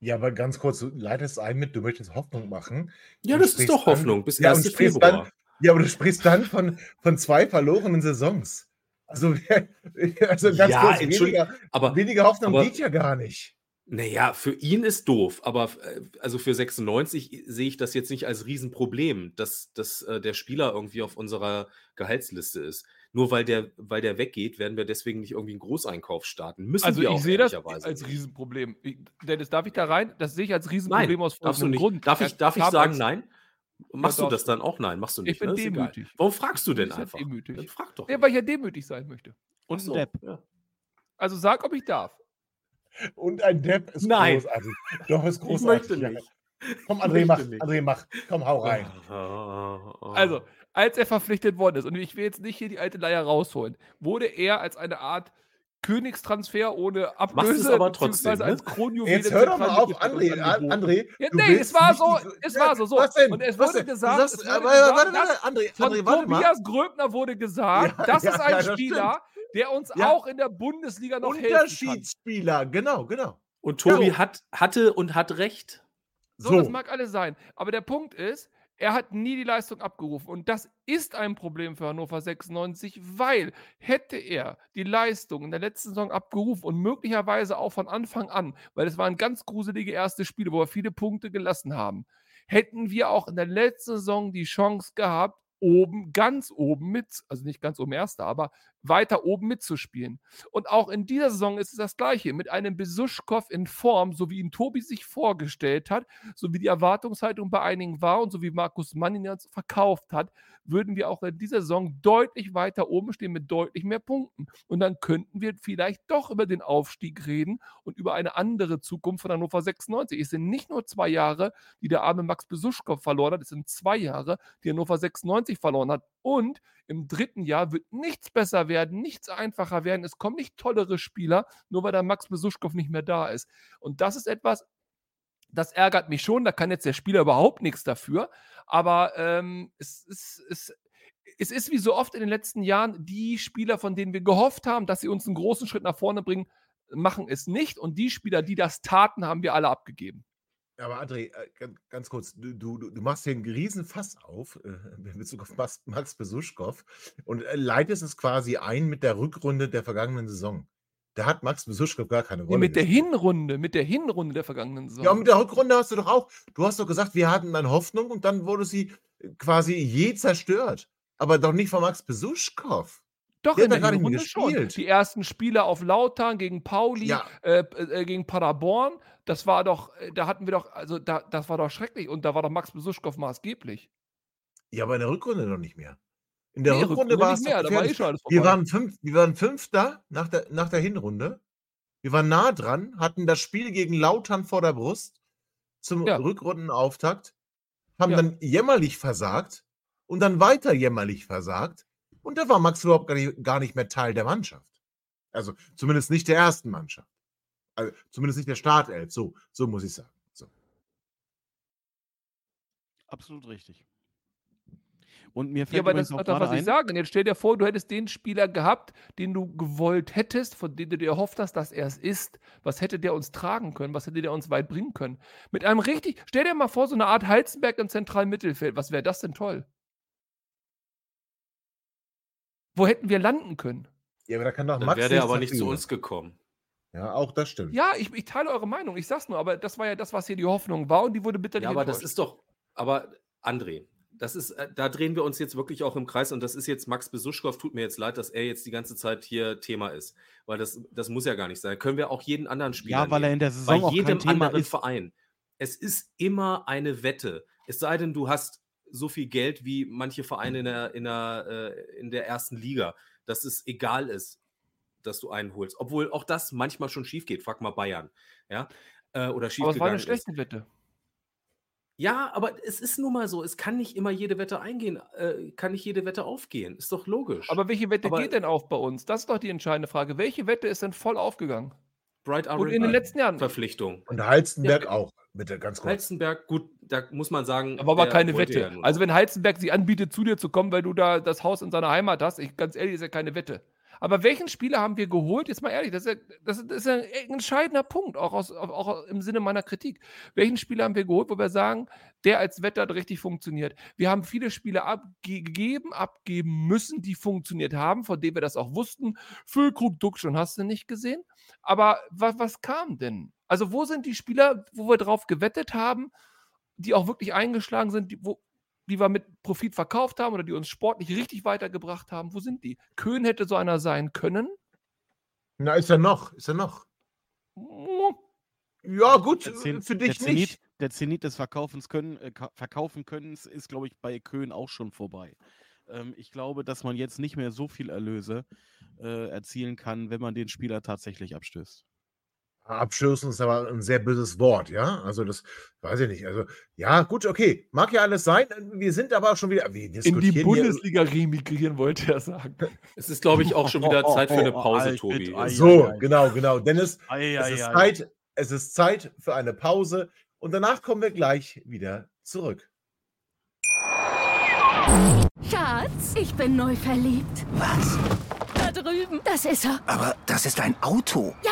Ja, aber ganz kurz, du leitest ein mit, du möchtest Hoffnung machen. Ja, das ist doch Hoffnung, bis Ja, und 1. sprichst Februar. dann, ja, aber du sprichst dann von, von zwei verlorenen Saisons. Also, also ganz Ja, kurz, weniger, aber weniger Hoffnung aber- geht ja gar nicht. Naja, für ihn ist doof, aber äh, also für 96 sehe ich das jetzt nicht als Riesenproblem, dass, dass äh, der Spieler irgendwie auf unserer Gehaltsliste ist. Nur weil der, weil der weggeht, werden wir deswegen nicht irgendwie einen Großeinkauf starten. Müssen Also wir ich auch sehe das ehrlicherweise als. Riesenproblem. Ich, Dennis, darf ich da rein? Das sehe ich als Riesenproblem Nein, aus folgendem. Grund. Darf ich, darf ich sagen nein? Machst du darfst das dann auch? Nein, machst du nicht. Ich bin ne? Demütig. Warum fragst du denn Ich bin einfach? demütig. Dann frag doch. Ja, weil ich ja demütig sein möchte. Und so, ein Depp. ja. Also sag, ob ich darf. Und ein Depp ist Nein. großartig. Doch, ist Ich großartig. möchte ja. nicht. Komm, Ich André, mach. möchte nicht. André, mach. Komm, hau rein. Also, als er verpflichtet worden ist, und ich will jetzt nicht hier die alte Leier rausholen, wurde er als eine Art Königstransfer ohne Ablöse, aber trotzdem, beziehungsweise ne? als Kronjuwel Jetzt hör doch mal auf, André. André, Ja, nee, es war so, es war so, so. Was denn? Und es was wurde denn? Gesagt, sagst- es wurde aber- gesagt, warte, warte, André, Von André, warte mal. Tobias Gröbner wurde gesagt, Ja, das ja, ist ein ja, das Spieler, der uns Ja. auch in der Bundesliga noch helfen kann. Unterschiedsspieler, genau, genau. Und Tobi hat, hatte und hat recht. So, So. das mag alles sein. Aber der Punkt ist, er hat nie die Leistung abgerufen. Und das ist ein Problem für Hannover 96, weil hätte er die Leistung in der letzten Saison abgerufen und möglicherweise auch von Anfang an, weil es waren ganz gruselige erste Spiele, wo wir viele Punkte gelassen haben, hätten wir auch in der letzten Saison die Chance gehabt, oben, ganz oben mit, also nicht ganz oben Erster, aber weiter oben mitzuspielen. Und auch in dieser Saison ist es das Gleiche. Mit einem Besuschkow in Form, so wie ihn Tobi sich vorgestellt hat, so wie die Erwartungshaltung bei einigen war und so wie Markus Mann ihn jetzt verkauft hat, würden wir auch in dieser Saison deutlich weiter oben stehen mit deutlich mehr Punkten. Und dann könnten wir vielleicht doch über den Aufstieg reden und über eine andere Zukunft von Hannover 96. Es sind nicht nur zwei Jahre, die der arme Max Besuschkow verloren hat, es sind zwei Jahre, die Hannover 96 verloren hat. Und im dritten Jahr wird nichts besser werden, nichts einfacher werden. Es kommen nicht tollere Spieler, nur weil der Max Besuschkow nicht mehr da ist. Und das ist etwas, das ärgert mich schon. Da kann jetzt der Spieler überhaupt nichts dafür. Aber ähm, es, es, es, es ist wie so oft in den letzten Jahren, die Spieler, von denen wir gehofft haben, dass sie uns einen großen Schritt nach vorne bringen, machen es nicht. Und die Spieler, die das taten, haben wir alle abgegeben. Aber André, äh, gan- ganz kurz, du, du, du machst hier einen riesen Fass auf äh, in Bezug auf Max, Max Besuschkow und äh, leitest es quasi ein mit der Rückrunde der vergangenen Saison. Da hat Max Besuschkow gar keine Nee, Rolle mit der. Hinrunde, mit der Hinrunde der vergangenen Saison. Ja, mit der Rückrunde hast du doch auch, du hast doch gesagt, wir hatten dann Hoffnung und dann wurde sie quasi je zerstört. Aber doch nicht von Max Besuschkow. Doch, Der in der mehr Hinrunde schon. Die ersten Spiele auf Lautern gegen Pauli, Ja. äh, äh, gegen Paderborn, das war doch, äh, da hatten wir doch, also da, das war doch schrecklich und da war doch Max Besuschkow maßgeblich. Ja, aber in der Rückrunde noch nicht mehr. In der Nee, Rückrunde Rückrunde war es mehr, war eh schon alles Wir waren, fünf, wir waren Fünfter nach der, nach der Hinrunde. Wir waren nah dran, hatten das Spiel gegen Lautern vor der Brust zum Ja. Rückrundenauftakt, haben Ja. dann jämmerlich versagt und dann weiter jämmerlich versagt. Und da war Max überhaupt gar nicht, gar nicht mehr Teil der Mannschaft. Also zumindest nicht der ersten Mannschaft. Also zumindest nicht der Startelf. So, so muss ich sagen. So. Absolut richtig. Und mir Ja, fällt aber übrigens das auch ist doch, was ich ein, sage. Und jetzt stell dir vor, du hättest den Spieler gehabt, den du gewollt hättest, von dem du dir erhofft hast, dass er es ist. Was hätte der uns tragen können? Was hätte der uns weit bringen können? Mit einem richtig, stell dir mal vor, so eine Art Heizenberg im zentralen Mittelfeld. Was wäre das denn toll? Wo hätten wir landen können? Ja, aber da kann doch Dann Max wäre der aber nicht zu uns gekommen. Ja, auch das stimmt. Ja, ich, ich teile eure Meinung. Ich sag's nur, aber das war ja das, was hier die Hoffnung war und die wurde bitterlich Ja, aber das ist doch, aber André, das ist, äh, da drehen wir uns jetzt wirklich auch im Kreis und das ist jetzt Max Besuschkow, tut mir jetzt leid, dass er jetzt die ganze Zeit hier Thema ist, weil das, das muss ja gar nicht sein. Können wir auch jeden anderen Spieler ja, weil er nehmen. in der Bei Saison auch kein jedem Thema anderen ist. Verein. Es ist immer eine Wette. Es sei denn, du hast so viel Geld wie manche Vereine in der, in der, äh, in der ersten Liga, dass es egal ist, dass du einen holst. Obwohl auch das manchmal schon schief geht. Frag mal Bayern. Ja? Äh, oder schief Aber es war eine gegangen ist. schlechte Wette. Ja, aber es ist nun mal so, es kann nicht immer jede Wette eingehen, äh, kann nicht jede Wette aufgehen. Ist doch logisch. Aber welche Wette Aber- geht denn auf bei uns? Das ist doch die entscheidende Frage. Welche Wette ist denn voll aufgegangen? Bright Und in den letzten Jahren. Verpflichtung. Und Halstenberg Ja. auch, bitte, ganz kurz. Halzenberg, gut, da muss man sagen. Aber war keine Wette. ja also wenn Heizenberg sich anbietet, zu dir zu kommen, weil du da das Haus in seiner Heimat hast, ich, ganz ehrlich, ist ja keine Wette. Aber welchen Spieler haben wir geholt? Jetzt mal ehrlich, das ist, das ist, ein entscheidender Punkt, auch, aus, auch im Sinne meiner Kritik. Welchen Spieler haben wir geholt, wo wir sagen, der als Wette hat richtig funktioniert? Wir haben viele Spieler abgegeben, abgeben müssen, die funktioniert haben, von denen wir das auch wussten. Füllkrug, Duck schon hast du nicht gesehen. Aber was, was kam denn? Also wo sind die Spieler, wo wir drauf gewettet haben, die auch wirklich eingeschlagen sind, die, wo, die wir mit Profit verkauft haben oder die uns sportlich richtig weitergebracht haben? Wo sind die? Köhn hätte so einer sein können. Na, ist er noch, ist er noch. Mm, Ja, gut, Der, Zen für der, dich Zenit, nicht. der Zenit des Verkaufens können, äh, ka- verkaufen Könnens ist, glaube ich, bei Köhn auch schon vorbei. Ähm, ich glaube, dass man jetzt nicht mehr so viel Erlöse äh, erzielen kann, wenn man den Spieler tatsächlich abstößt. Abschürzen ist aber ein sehr böses Wort, ja? Also das weiß ich nicht. Also, ja, gut, okay. Mag ja alles sein. Wir sind aber auch schon wieder. Wir In die diskutieren hier- Bundesliga remigrieren, wollte er sagen. Es ist, glaube ich, auch schon wieder Zeit für eine Pause, Tobi. So, genau, genau. Dennis, es ist, ei. Zeit, es ist Zeit für eine Pause und danach kommen wir gleich wieder zurück. Schatz, ich bin neu verliebt. Was? Da drüben. Das ist er. Aber das ist ein Auto. Ja,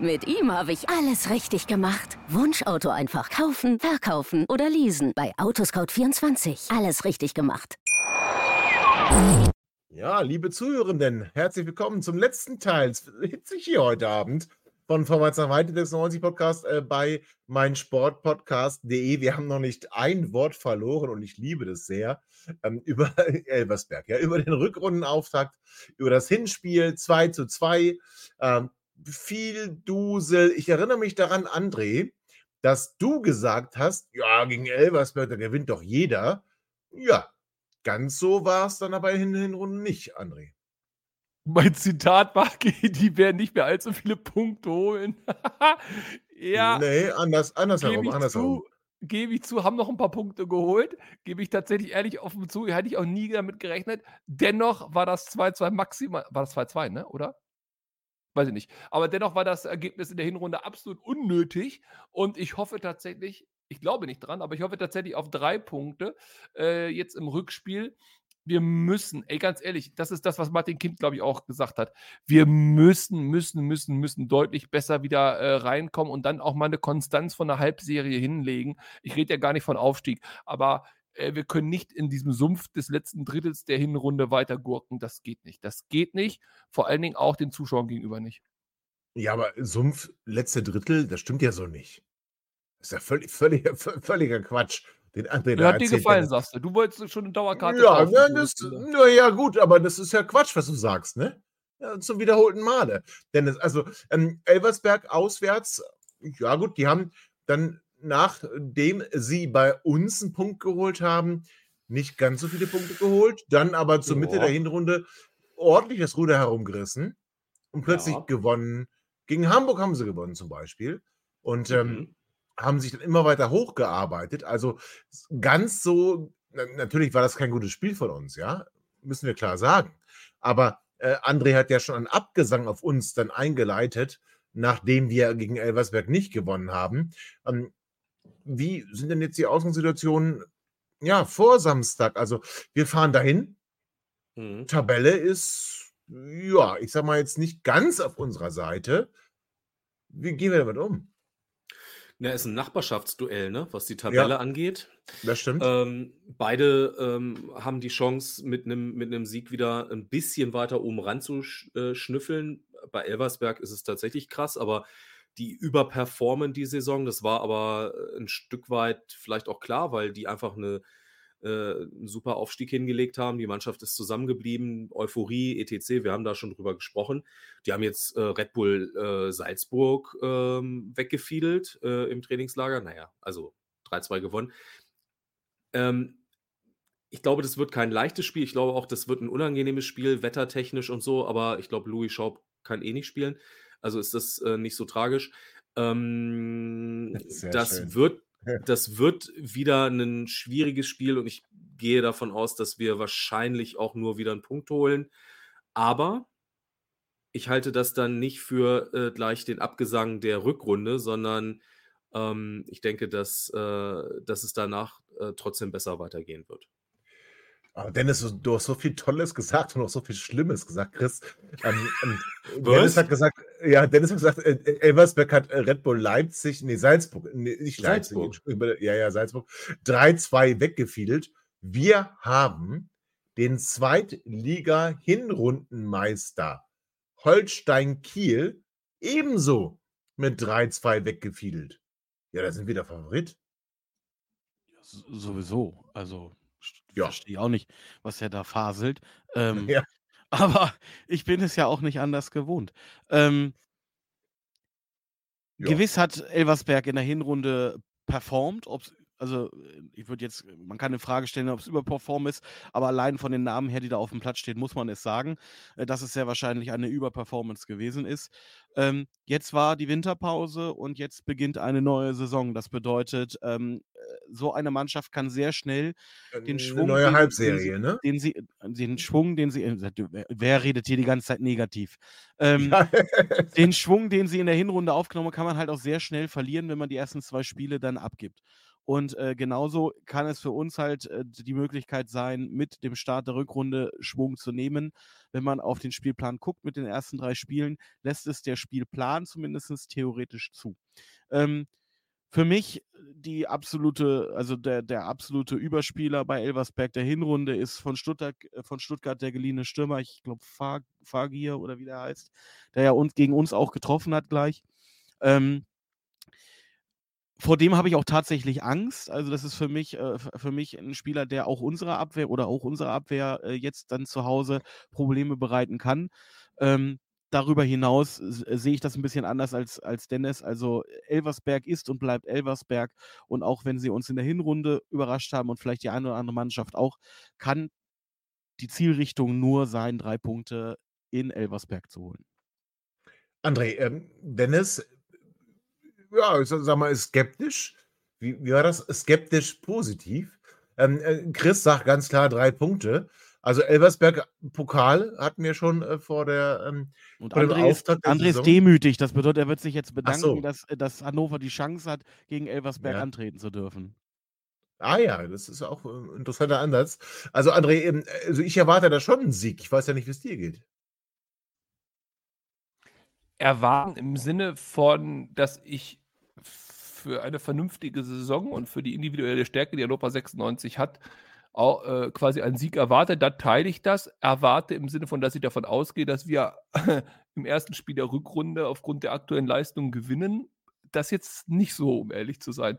Mit ihm habe ich alles richtig gemacht. Wunschauto einfach kaufen, verkaufen oder leasen. Bei Autoscout24. Alles richtig gemacht. Ja, liebe Zuhörenden, herzlich willkommen zum letzten Teil. Es hitzig hier heute Abend von Vorwärts nach Weite 96 Podcast äh, bei meinsportpodcast.de. Wir haben noch nicht ein Wort verloren und ich liebe das sehr. Ähm, über Elversberg, ja, über den Rückrundenauftakt, über das Hinspiel 2 zu 2. Ähm, viel Dusel. Ich erinnere mich daran, André, dass du gesagt hast, ja, gegen Elversberg, da gewinnt doch jeder. Ja, ganz so war es dann aber in den Hinrunden nicht, André. Mein Zitat war, die werden nicht mehr allzu viele Punkte holen. ja, Nee, anders, andersherum, gebe ich andersherum. zu, gebe ich zu, haben noch ein paar Punkte geholt. Gebe ich tatsächlich ehrlich offen zu, hätte ich auch nie damit gerechnet. Dennoch war das 2-2 maximal, war das 2-2, ne, oder? Weiß ich nicht. Aber dennoch war das Ergebnis in der Hinrunde absolut unnötig und ich hoffe tatsächlich, ich glaube nicht dran, aber ich hoffe tatsächlich auf drei Punkte äh, jetzt im Rückspiel. Wir müssen, ey, ganz ehrlich, das ist das, was Martin Kind, glaube ich, auch gesagt hat. Wir müssen, müssen, müssen, müssen deutlich besser wieder äh, reinkommen und dann auch mal eine Konstanz von einer Halbserie hinlegen. Ich rede ja gar nicht von Aufstieg, aber wir können nicht in diesem Sumpf des letzten Drittels der Hinrunde weiter gurken. Das geht nicht. Das geht nicht. Vor allen Dingen auch den Zuschauern gegenüber nicht. Ja, aber Sumpf, letzte Drittel, das stimmt ja so nicht. Das ist ja völlig, völliger, völliger Quatsch. den André hat dir gefallen, sagst du. Du wolltest schon eine Dauerkarte Ja, na, für das, na ja, gut, aber das ist ja Quatsch, was du sagst, ne? Ja, zum wiederholten Male. Dennis, also ähm, Elversberg auswärts, ja gut, die haben dann, nachdem sie bei uns einen Punkt geholt haben, nicht ganz so viele Punkte geholt, dann aber zur Mitte Ja. der Hinrunde ordentlich das Ruder herumgerissen und plötzlich Ja. gewonnen. Gegen Hamburg haben sie gewonnen zum Beispiel. Und ähm, Mhm. haben sich dann immer weiter hochgearbeitet. Also ganz so, na, natürlich war das kein gutes Spiel von uns, ja, müssen wir klar sagen. Aber äh, André hat ja schon einen Abgesang auf uns dann eingeleitet, nachdem wir gegen Elversberg nicht gewonnen haben. Ähm, wie sind denn jetzt die Ausgangssituationen ja, vor Samstag? Also wir fahren dahin. Mhm. Tabelle ist, ja, ich sag mal jetzt nicht ganz auf unserer Seite. Wie gehen wir damit um? Na, ist ein Nachbarschaftsduell, ne, was die Tabelle angeht. Das stimmt. Ähm, beide ähm, haben die Chance, mit einem mit 'nem Sieg wieder ein bisschen weiter oben ran zu sch äh. Bei Elversberg ist es tatsächlich krass, aber die überperformen die Saison. Das war aber äh, ein Stück weit vielleicht auch klar, weil die einfach eine äh, 'n super Aufstieg hingelegt haben. Die Mannschaft ist zusammengeblieben, Euphorie, etc. Wir haben da schon drüber gesprochen. Die haben jetzt äh, Red Bull äh, Salzburg ähm, weggefiedelt äh, im Trainingslager. Naja, also 3-2 gewonnen. Ähm, ich glaube, das wird kein leichtes Spiel. Ich glaube auch, das wird ein unangenehmes Spiel, wettertechnisch und so, aber ich glaube, Louis Schaub kann eh nicht spielen. Also ist das äh, nicht so tragisch. Ähm, das schön. wird das wird wieder ein schwieriges Spiel und ich gehe davon aus, dass wir wahrscheinlich auch nur wieder einen Punkt holen. Aber ich halte das dann nicht für äh, gleich den Abgesang der Rückrunde, sondern ähm, ich denke, dass, äh, dass es danach äh, trotzdem besser weitergehen wird. Aber Dennis, du- hast so viel Tolles gesagt und auch so viel Schlimmes gesagt, Chris. Ähm, ähm? Dennis hat gesagt, ja, Dennis hat gesagt, äh, äh, Elversberg hat äh, Red Bull Leipzig, nee, Salzburg, nee, nicht Leipzig, Salzburg. Ja, ja, Salzburg, 3-2 weggefiedelt. Wir haben den Zweitliga-Hinrundenmeister Holstein Kiel ebenso mit 3-2 weggefiedelt. Ja, da sind wir der Favorit. S- Sowieso. Also, Ja. verstehe auch nicht, was er da faselt. Ähm, Ja. aber ich bin es ja auch nicht anders gewohnt. Ähm, Ja. Gewiss hat Elversberg in der Hinrunde performt. Ob's, also, äh, ich würde jetzt, man kann eine Frage stellen, ob es überperform ist, aber allein von den Namen her, die da auf dem Platz stehen, muss man es sagen, äh, dass es sehr wahrscheinlich eine Überperformance gewesen ist. Ähm, jetzt war die Winterpause und jetzt beginnt eine neue Saison. Das bedeutet, ähm, äh, so eine Mannschaft kann sehr schnell den Schwung, neue den, den, Halbserie, sie, ne? den, sie, den Schwung, den sie, äh, wer- redet hier die ganze Zeit negativ? Ähm, Ja. den Schwung, den sie in der Hinrunde aufgenommen haben, kann man halt auch sehr schnell verlieren, wenn man die ersten zwei Spiele dann abgibt. Und äh, genauso kann es für uns halt äh, die Möglichkeit sein, mit dem Start der Rückrunde Schwung zu nehmen. Wenn man auf den Spielplan guckt mit den ersten drei Spielen, lässt es der Spielplan zumindest theoretisch zu. Ähm, für mich die absolute, also der, der absolute Überspieler bei Elversberg der Hinrunde ist von Stuttgart, äh, von Stuttgart der geliehene Stürmer, ich glaube Fagir oder wie der heißt, der ja uns gegen uns auch getroffen hat gleich. Ähm, vor dem habe ich auch tatsächlich Angst. Also, das ist für mich, äh, für mich ein Spieler, der auch unserer Abwehr oder auch unserer Abwehr äh, jetzt dann zu Hause Probleme bereiten kann. Ähm, darüber hinaus äh, sehe ich das ein bisschen anders als, als Dennis. Also, Elversberg ist und bleibt Elversberg. Und auch wenn sie uns in der Hinrunde überrascht haben und vielleicht die eine oder andere Mannschaft auch, kann die Zielrichtung nur sein, drei Punkte in Elversberg zu holen. André, ähm, Dennis, ja, ich sag mal, ist skeptisch. Wie, wie war das? Skeptisch positiv. Ähm, äh, Chris sagt ganz klar drei Punkte. Also Elversberg Pokal hatten wir schon äh, vor der ähm, Und vor dem André ist, André ist demütig. Das bedeutet, er wird sich jetzt bedanken, so. dass, dass Hannover die Chance hat, gegen Elversberg Ja. antreten zu dürfen. Ah ja, das ist auch ein interessanter Ansatz. Also André, ähm, also ich erwarte da schon einen Sieg. Ich weiß ja nicht, wie es dir geht. erwarten im Sinne von, dass ich für eine vernünftige Saison und für die individuelle Stärke, die Hannover 96 hat, auch, äh, quasi einen Sieg erwarte. Da teile ich das. Erwarte im Sinne von, dass ich davon ausgehe, dass wir im ersten Spiel der Rückrunde aufgrund der aktuellen Leistung gewinnen. Das jetzt nicht so, um ehrlich zu sein.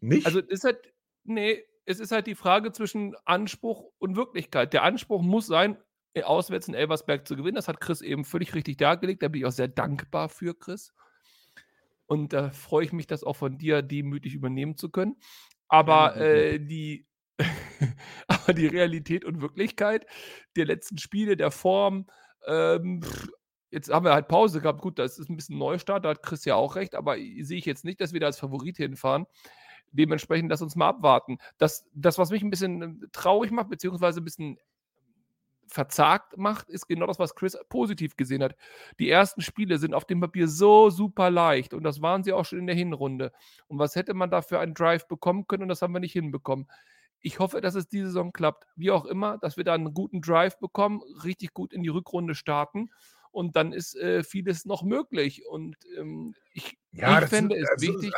Nicht? Also es ist halt, nee, es ist halt die Frage zwischen Anspruch und Wirklichkeit. Der Anspruch muss sein, auswärts in Elversberg zu gewinnen. Das hat Chris eben völlig richtig dargelegt. Da bin ich auch sehr dankbar für, Chris. Und da freue ich mich, das auch von dir demütig übernehmen zu können. Aber äh, die, aber die Realität und Wirklichkeit der letzten Spiele, der Form, ähm, jetzt haben wir halt Pause gehabt. Gut, das ist ein bisschen Neustart, da hat Chris ja auch recht, aber sehe ich jetzt nicht, dass wir da als Favorit hinfahren. Dementsprechend lass uns mal abwarten. Das, das, was mich ein bisschen äh, traurig macht, beziehungsweise ein bisschen verzagt macht, ist genau das, was Chris positiv gesehen hat. Die ersten Spiele sind auf dem Papier so super leicht und das waren sie auch schon in der Hinrunde. Und was hätte man da für einen Drive bekommen können und das haben wir nicht hinbekommen. Ich hoffe, dass es diese Saison klappt. Wie auch immer, dass wir da einen guten Drive bekommen, richtig gut in die Rückrunde starten und dann ist äh, vieles noch möglich. Und ähm, ich, Ja, ich fände ist, es also, wichtig,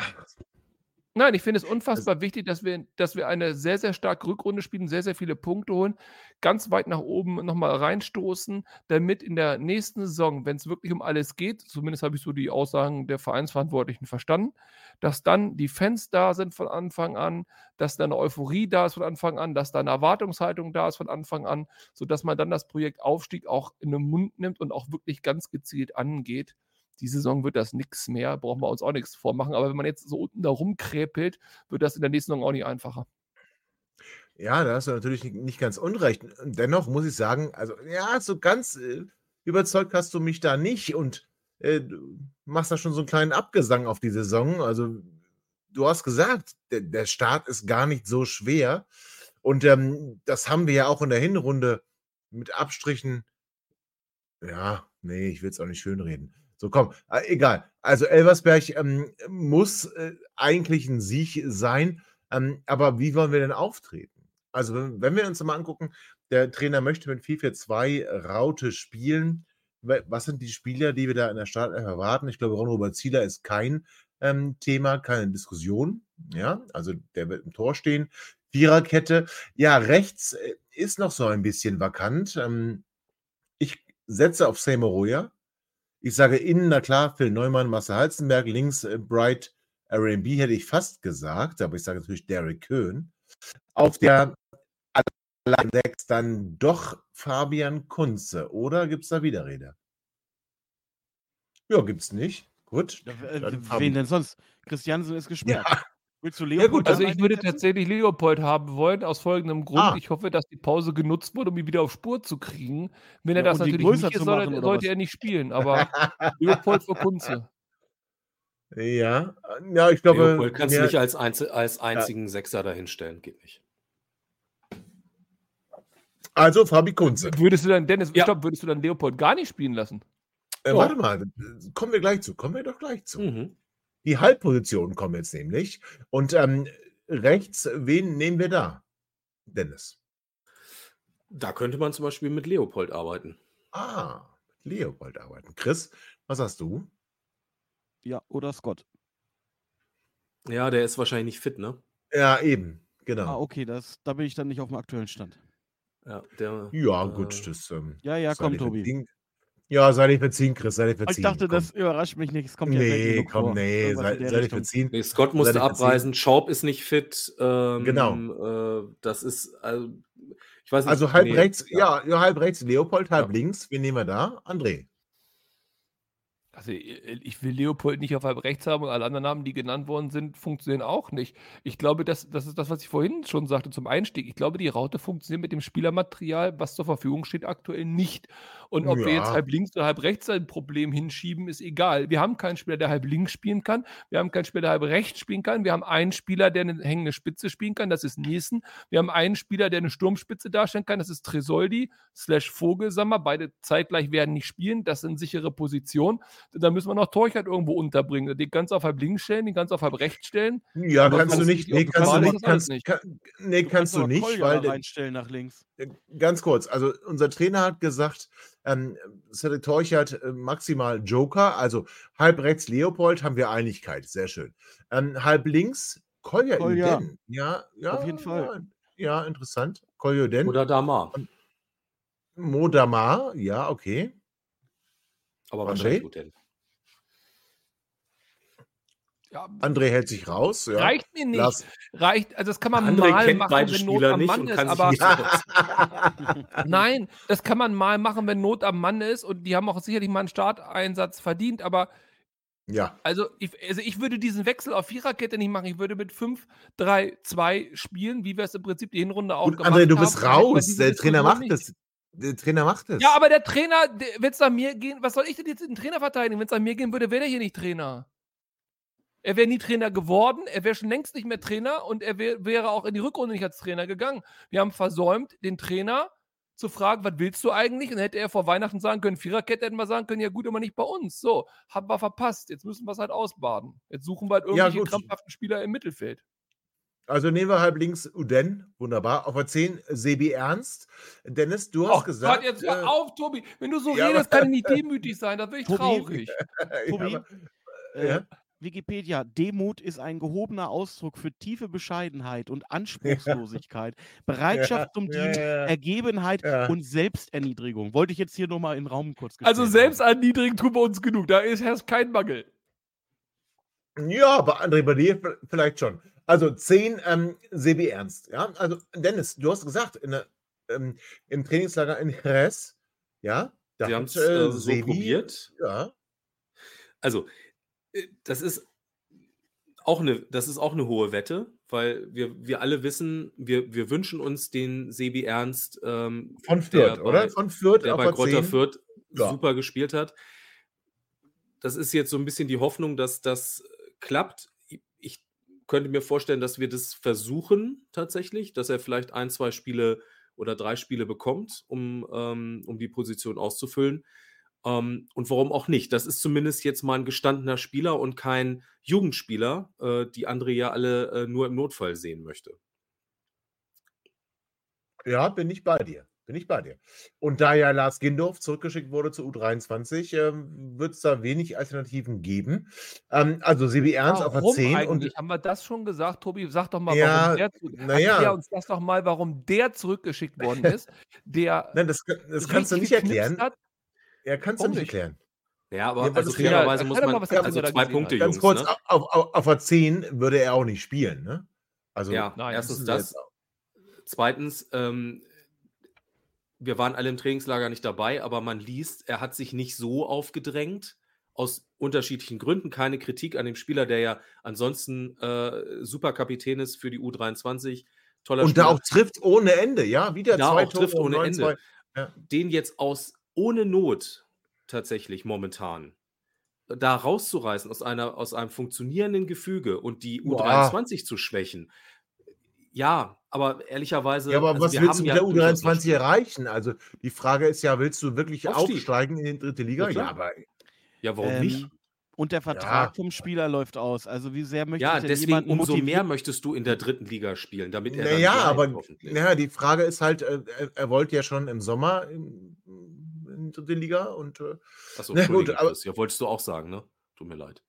Nein, ich finde es also, unfassbar wichtig, dass wir, dass wir eine sehr, sehr starke Rückrunde spielen, sehr, sehr viele Punkte holen, ganz weit nach oben nochmal reinstoßen, damit in der nächsten Saison, wenn es wirklich um alles geht, zumindest habe ich so die Aussagen der Vereinsverantwortlichen verstanden, dass dann die Fans da sind von Anfang an, dass da eine Euphorie da ist von Anfang an, dass da eine Erwartungshaltung da ist von Anfang an, sodass man dann das Projekt Aufstieg auch in den Mund nimmt und auch wirklich ganz gezielt angeht. Die Saison wird das nichts mehr, brauchen wir uns auch nichts vormachen. Aber wenn man jetzt so unten da rumkrepelt, wird das in der nächsten Saison auch nicht einfacher. ja, da hast du natürlich nicht ganz unrecht. Dennoch muss ich sagen, also ja, so ganz äh, überzeugt hast du mich da nicht und äh, machst da schon so einen kleinen Abgesang auf die Saison. Also du hast gesagt, der, der Start ist gar nicht so schwer. Und ähm, das haben wir ja auch in der Hinrunde mit Abstrichen. Ja, nee, ich will es auch nicht schönreden. So, komm, äh, egal. Also Elversberg ähm, muss äh, eigentlich ein Sieg sein. Ähm, aber wie wollen wir denn auftreten? Also, wenn, wenn wir uns mal angucken, der Trainer möchte mit 4-4-2 Raute spielen. Wa- Was sind die Spieler, die wir da in der Startelf erwarten? Ich glaube, Ron-Robert Zieler ist kein ähm, Thema, keine Diskussion. Ja, also der wird im Tor stehen. Viererkette. Ja, rechts äh, ist noch so ein bisschen vakant. Ähm, ich setze auf Seymour Ich sage innen, na klar, Phil Neumann, Marcel Halzenberg, links äh, Bright RB hätte ich fast gesagt, aber ich sage natürlich Derek Köhn. Auf der allein sechs dann doch Fabian Kunze, oder gibt es da Widerrede? Ja, gibt es nicht. Gut. Äh, Dann wen denn sonst? Christiansen ist gesperrt. Ja, Willst du Ja Leopold gut, also ich würde tatsächlich Leopold haben wollen, aus folgendem Grund. Ah. Ich hoffe, dass die Pause genutzt wurde, um ihn wieder auf Spur zu kriegen. Wenn er Ja, das und ihn natürlich größer nicht ist, er- sollte was? er nicht spielen. Aber Leopold für Kunze. ja, ja, ich glaube. Leopold kannst du mehr- nicht als, Einzel als einzigen Sechser dahinstellen, geht nicht. also Fabi Kunze. Würdest du dann, Dennis, Ja. stopp, würdest du dann Leopold gar nicht spielen lassen? Äh, warte mal, kommen wir gleich zu. Kommen wir doch gleich zu. Mhm. Die Halbpositionen kommen jetzt nämlich. Und ähm, rechts, wen nehmen wir da? Dennis. Da könnte man zum Beispiel mit Leopold arbeiten. Ah, mit Leopold arbeiten. Chris, was hast du? Ja, oder Scott. Ja, der ist wahrscheinlich nicht fit, ne? Ja, eben. Ah, Genau. okay, das, da bin ich dann nicht auf dem aktuellen Stand. Ja, der, Ja, äh, gut. Das, ähm, Ja, ja, komm, Tobi. verziehen. Ja, sei dir verziehen, Chris. Sei dir Ich verziehen. dachte, komm. das überrascht mich nicht. Es kommt ja Nee, genug komm, vor. nee, sei, sei Richtung. verziehen. Nee, Scott musste abreisen, Schaub ist nicht fit. Ähm, Genau. Äh, das ist, also, ich weiß nicht. Also halb nee, rechts, ja. ja, halb rechts Leopold, halb links. Wen nehmen wir da? André. Also ich ich will Leopold nicht auf halb rechts haben und alle anderen Namen, die genannt worden sind, funktionieren auch nicht. Ich glaube, das, das ist das, was ich vorhin schon sagte zum Einstieg. Ich glaube, die Raute funktioniert mit dem Spielermaterial, was zur Verfügung steht, aktuell nicht. Und ob wir jetzt Ja. halb links oder halb rechts ein Problem hinschieben, ist egal. Wir haben keinen Spieler, der halb links spielen kann. Wir haben keinen Spieler, der halb rechts spielen kann. Wir haben einen Spieler, der eine hängende Spitze spielen kann. Das ist Nielsen. Wir haben einen Spieler, der eine Sturmspitze darstellen kann. Das ist Tresoldi slash Vogelsammer. Beide zeitgleich werden nicht spielen. Das sind sichere Positionen. Da müssen wir noch Torchert irgendwo unterbringen. Den kannst du auf halb links stellen, den kannst du auf halb rechts stellen. Ja, Aber kannst du kannst nicht. Nee, kannst du nicht. Kannst, nicht. kann, nee, kannst du aber nicht, weil reinstellen nach links. Äh, Ganz kurz, also unser Trainer hat gesagt, ähm, Cedric Teuchert äh, maximal Joker, also halb rechts Leopold haben wir Einigkeit, sehr schön. Ähm, halb links Kolja Kolja. Ja, ja, Auf jeden Fall. Ja, ja interessant. Kolja. Oder Damar. Modamar, ja, okay. Aber André? wahrscheinlich. Ja, André hält sich raus. Ja. reicht mir nicht. Lars, Reicht, also das kann man André mal kennt machen, beide wenn Not Spieler am nicht Mann und ist, aber nein, das kann man mal machen, wenn Not am Mann ist und die haben auch sicherlich mal einen Starteinsatz verdient, aber ja. Also ich, also ich würde diesen Wechsel auf Viererkette nicht machen. Ich würde mit 5-3-2 spielen, wie wir es im Prinzip die Hinrunde auch Gut, gemacht André, du haben. bist raus. Der Trainer macht nicht. es. Der Trainer macht es. Ja, aber der Trainer, wenn es nach mir gehen, was soll ich denn jetzt den Trainer verteidigen? Wenn es nach mir gehen würde, wäre der hier nicht Trainer. Er wäre nie Trainer geworden, er wäre schon längst nicht mehr Trainer und er wär, wäre auch in die Rückrunde nicht als Trainer gegangen. Wir haben versäumt, den Trainer zu fragen, was willst du eigentlich? Und dann hätte er vor Weihnachten sagen können, Viererkette hätten wir sagen können, ja gut, aber nicht bei uns. So, haben wir verpasst. Jetzt müssen wir es halt ausbaden. Jetzt suchen wir halt Ja, irgendwelche gut. krampfhaften Spieler im Mittelfeld. Also nehmen wir halb links Uden, wunderbar. Auf der 10 Sebi Ernst. Dennis, du hast Oh gesagt. Gott, jetzt äh, hör auf, Tobi. Wenn du so ja, redest, aber- kann ich nicht demütig sein. Das wird ich Tobi, traurig. Tobi, ja, aber, Äh, ja. Wikipedia, Demut ist ein gehobener Ausdruck für tiefe Bescheidenheit und Anspruchslosigkeit, Bereitschaft zum ja, Dienen, ja. Ergebenheit Ja. und Selbsterniedrigung. Wollte ich jetzt hier nochmal in den Raum kurz Also gestellt selbst haben. erniedrigen tun wir uns genug. Da ist herrscht kein Mangel. Ja, aber André, bei dir v- vielleicht schon. Also 10 ähm, Sebi Ernst. Ja, also Dennis, du hast gesagt, in der, ähm, im Trainingslager in Jerez, ja, da Sie haben es äh, äh, so Sebi, probiert. ja, Also, äh, das ist auch eine, das ist auch eine hohe Wette, weil wir, wir alle wissen, wir, wir wünschen uns den Sebi Ernst, ähm, von Fürth, oder? bei- Von Fürth der bei Grotter 10. Fürth Ja. super gespielt hat. Das ist jetzt so ein bisschen die Hoffnung, dass das klappt. Könnte mir vorstellen, dass wir das versuchen tatsächlich, dass er vielleicht ein, zwei Spiele oder drei Spiele bekommt, um, ähm, um die Position auszufüllen. Ähm, und warum auch nicht? Das ist zumindest jetzt mal ein gestandener Spieler und kein Jugendspieler, äh, die André ja alle äh, nur im Notfall sehen möchte. Ja, bin ich bei dir. Bin ich bei dir. Und da ja Lars Gindorf zurückgeschickt wurde zu U23, ähm, wird es da wenig Alternativen geben. Ähm, also Sebi Ernst auf der Warum 10 eigentlich? und Haben wir das schon gesagt, Tobi? Sag doch mal, Ja, warum der zurück- na ja. Erklär uns das doch mal, warum der zurückgeschickt worden ist, der Nein, das, das kannst du nicht erklären. Hat. Ja, kannst du Warum nicht erklären. Ja, aber Ja, also fairerweise muss man, also zwei Punkte. Ganz Jungs. kurz, ne? auf, auf, auf der 10 würde er auch nicht spielen. Ne? Also, Ja, Nein, erstens das. Zweitens, ähm, wir waren alle im Trainingslager nicht dabei, aber man liest, er hat sich nicht so aufgedrängt. Aus unterschiedlichen Gründen. Keine Kritik an dem Spieler, der ja ansonsten äh, Superkapitän ist für die U23. Toller Und da Spieler. auch trifft ohne Ende, ja, wieder Da zwei auch Tore trifft ohne 9-2. Ende. Ja. Den jetzt aus ohne Not tatsächlich momentan da rauszureißen aus, einer, aus einem funktionierenden Gefüge und die Boah. U23 zu schwächen. Ja, aber ehrlicherweise. Ja, aber also was wir willst du haben mit ja der durchaus noch U23 Spieler. erreichen? Also die Frage ist ja, willst du wirklich Aufstieg. aufsteigen in die dritte Liga? Klar. Ja, aber Ja, warum Ähm, nicht? Und der Vertrag Ja. vom Spieler läuft aus. Also wie sehr möchte Ja, ich denn deswegen jemanden umso mehr möchtest du in der dritten Liga spielen, damit er dann naja, aber hoffentlich. naja, die Frage ist halt, äh, er, wollte ja schon im Sommer in, in die dritte Liga und äh, Achso, na gut, aber- Chris. Ja, wolltest du auch sagen, ne? Tut mir leid.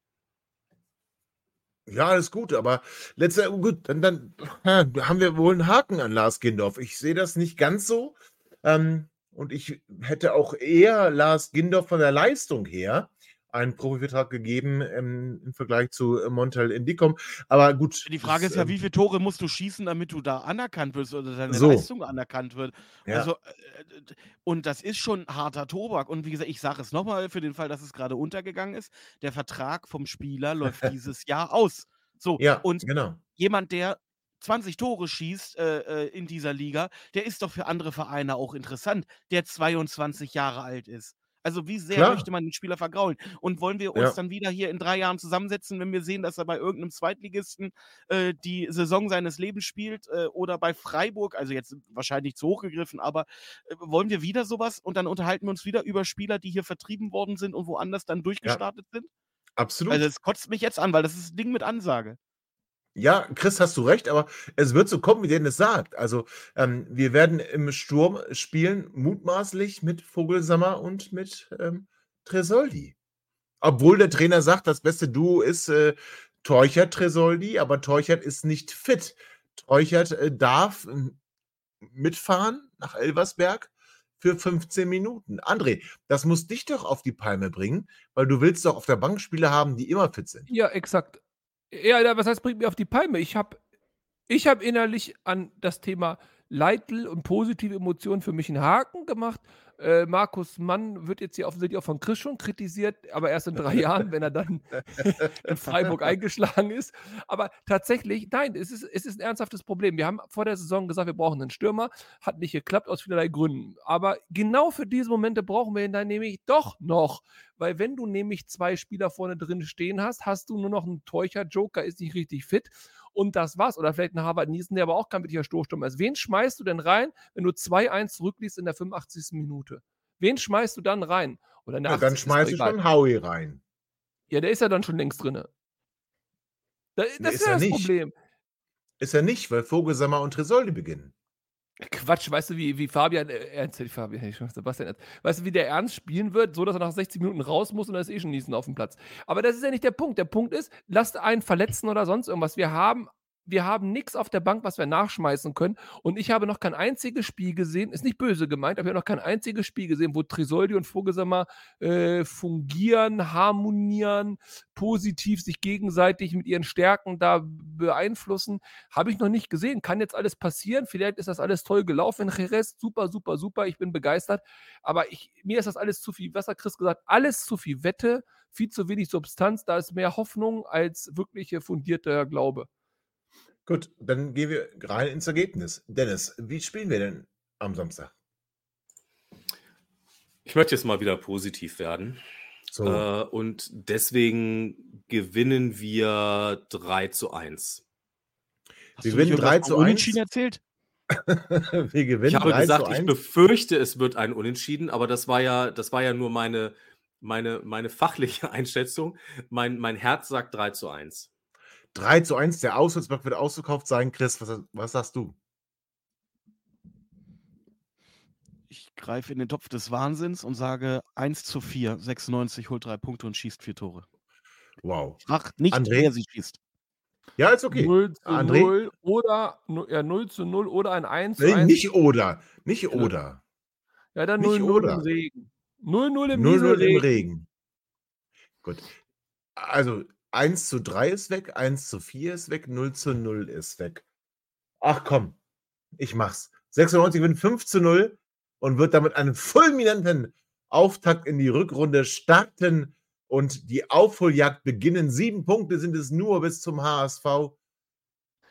Ja, alles gut, aber letzter, gut, dann, dann haben wir wohl einen Haken an Lars Gindorf. Ich sehe das nicht ganz so. Ähm, und ich hätte auch eher Lars Gindorf von der Leistung her einen Profivertrag gegeben ähm, im Vergleich zu äh, Montel Indicom. Aber gut. Die Frage das, ist ja, ähm, wie viele Tore musst du schießen, damit du da anerkannt wirst oder deine So. Leistung anerkannt wird. Ja. Also, äh, und das ist schon harter Tobak. Und wie gesagt, ich sage es nochmal für den Fall, dass es gerade untergegangen ist. Der Vertrag vom Spieler läuft dieses Jahr aus. So, ja, und genau. jemand, der 20 Tore schießt äh, äh, in dieser Liga, der ist doch für andere Vereine auch interessant, der 22 Jahre alt ist. Also wie sehr Klar. möchte man den Spieler vergraulen? Und wollen wir uns Ja. dann wieder hier in drei Jahren zusammensetzen, wenn wir sehen, dass er bei irgendeinem Zweitligisten äh, die Saison seines Lebens spielt äh, oder bei Freiburg, also jetzt wahrscheinlich zu hoch gegriffen, aber äh, wollen wir wieder sowas und dann unterhalten wir uns wieder über Spieler, die hier vertrieben worden sind und woanders dann durchgestartet sind? Absolut. Also es kotzt mich jetzt an, weil das ist ein Ding mit Ansage. Ja, Chris, hast du recht, aber es wird so kommen, wie der es sagt. Also, ähm, wir werden im Sturm spielen, mutmaßlich mit Vogelsammer und mit ähm, Tresoldi. Obwohl der Trainer sagt, das beste Duo ist äh, Teuchert Tresoldi, aber Teuchert ist nicht fit. Teuchert äh, darf ähm, mitfahren nach Elversberg für 15 Minuten. André, das muss dich doch auf die Palme bringen, weil du willst doch auf der Bank Spieler haben, die immer fit sind. Ja, exakt. Ja, was heißt, bringt mir auf die Palme? Ich habe ich habe innerlich an das Thema Leitl und positive Emotionen für mich einen Haken gemacht. Äh, Markus Mann wird jetzt hier offensichtlich auch von Chris schon kritisiert, aber erst in drei Jahren, wenn er dann in Freiburg eingeschlagen ist. Aber tatsächlich, nein, es ist, es ist ein ernsthaftes Problem. Wir haben vor der Saison gesagt, wir brauchen einen Stürmer. Hat nicht geklappt aus vielerlei Gründen. Aber genau für diese Momente brauchen wir ihn dann nämlich doch noch. Weil wenn du nämlich zwei Spieler vorne drin stehen hast, hast du nur noch einen Teucher. Joker ist nicht richtig fit und das war's. Oder vielleicht ein Harvard Niesen, der aber auch kein wirklicher Stoßstürmer ist. Wen schmeißt du denn rein, wenn du 2-1 zurückliegst in der 85. Minute? Wen schmeißt du dann rein? Oder in der Ja, dann 80. schmeißt du schon Howie rein. Ja, der ist ja dann schon längst drin. Da, das Nee, ist, ja das nicht. Problem. Ist er nicht, weil Vogelsammer und Tresoldi beginnen. Quatsch, weißt du, wie, wie Fabian, äh, Ernst, Fabian, ich Sebastian weißt du, wie der Ernst spielen wird, so dass er nach 60 Minuten raus muss und da ist eh schon Niesen auf dem Platz. Aber das ist ja nicht der Punkt. Der Punkt ist, lasst einen verletzen oder sonst irgendwas. Wir haben, wir haben nichts auf der Bank, was wir nachschmeißen können. Und ich habe noch kein einziges Spiel gesehen, ist nicht böse gemeint, aber ich habe noch kein einziges Spiel gesehen, wo Trisoldi und Vogelsammer äh, fungieren, harmonieren, positiv sich gegenseitig mit ihren Stärken da beeinflussen. Habe ich noch nicht gesehen. Kann jetzt alles passieren. Vielleicht ist das alles toll gelaufen Jerez. Super, super, super. Ich bin begeistert. Aber ich, mir ist das alles zu viel, was hat Chris gesagt? Alles zu viel Wette, viel zu wenig Substanz. Da ist mehr Hoffnung als wirkliche fundierter Glaube. Gut, dann gehen wir rein ins Ergebnis. Dennis, wie spielen wir denn am Samstag? Ich möchte jetzt mal wieder positiv werden. So. Äh, und deswegen gewinnen wir 3 zu 1. Hast Wir gewinnen irgendwas 3 von zu 1. Unentschieden erzählt? wir gewinnen Ich habe 3 gesagt, zu ich 1. befürchte, es wird ein Unentschieden, aber das war ja, das war ja nur meine, meine, meine fachliche Einschätzung. Mein, mein Herz sagt 3 zu 1. 3 zu 1. Der Auswärtsblock wird ausverkauft sein. Chris, was, was sagst du? Ich greife in den Topf des Wahnsinns und sage 1 zu 4. 96 holt drei Punkte und schießt vier Tore. Wow. Ach, nicht André? wer sie schießt. Ja, ist okay. 0 zu André? 0 oder ja, 0 zu 0 oder ein 1 zu Nee, 1. nicht oder. Nicht oder. ja, dann nicht 0 0 oder. im Regen. 0 0 im 0-0 im. Regen. Gut. Also 1 zu 3 ist weg, 1 zu 4 ist weg, 0 zu 0 ist weg. Ach komm, ich mach's. 96 gewinnt 5 zu 0 und wird damit einen fulminanten Auftakt in die Rückrunde starten und die Aufholjagd beginnen. Sieben Punkte sind es nur bis zum HSV.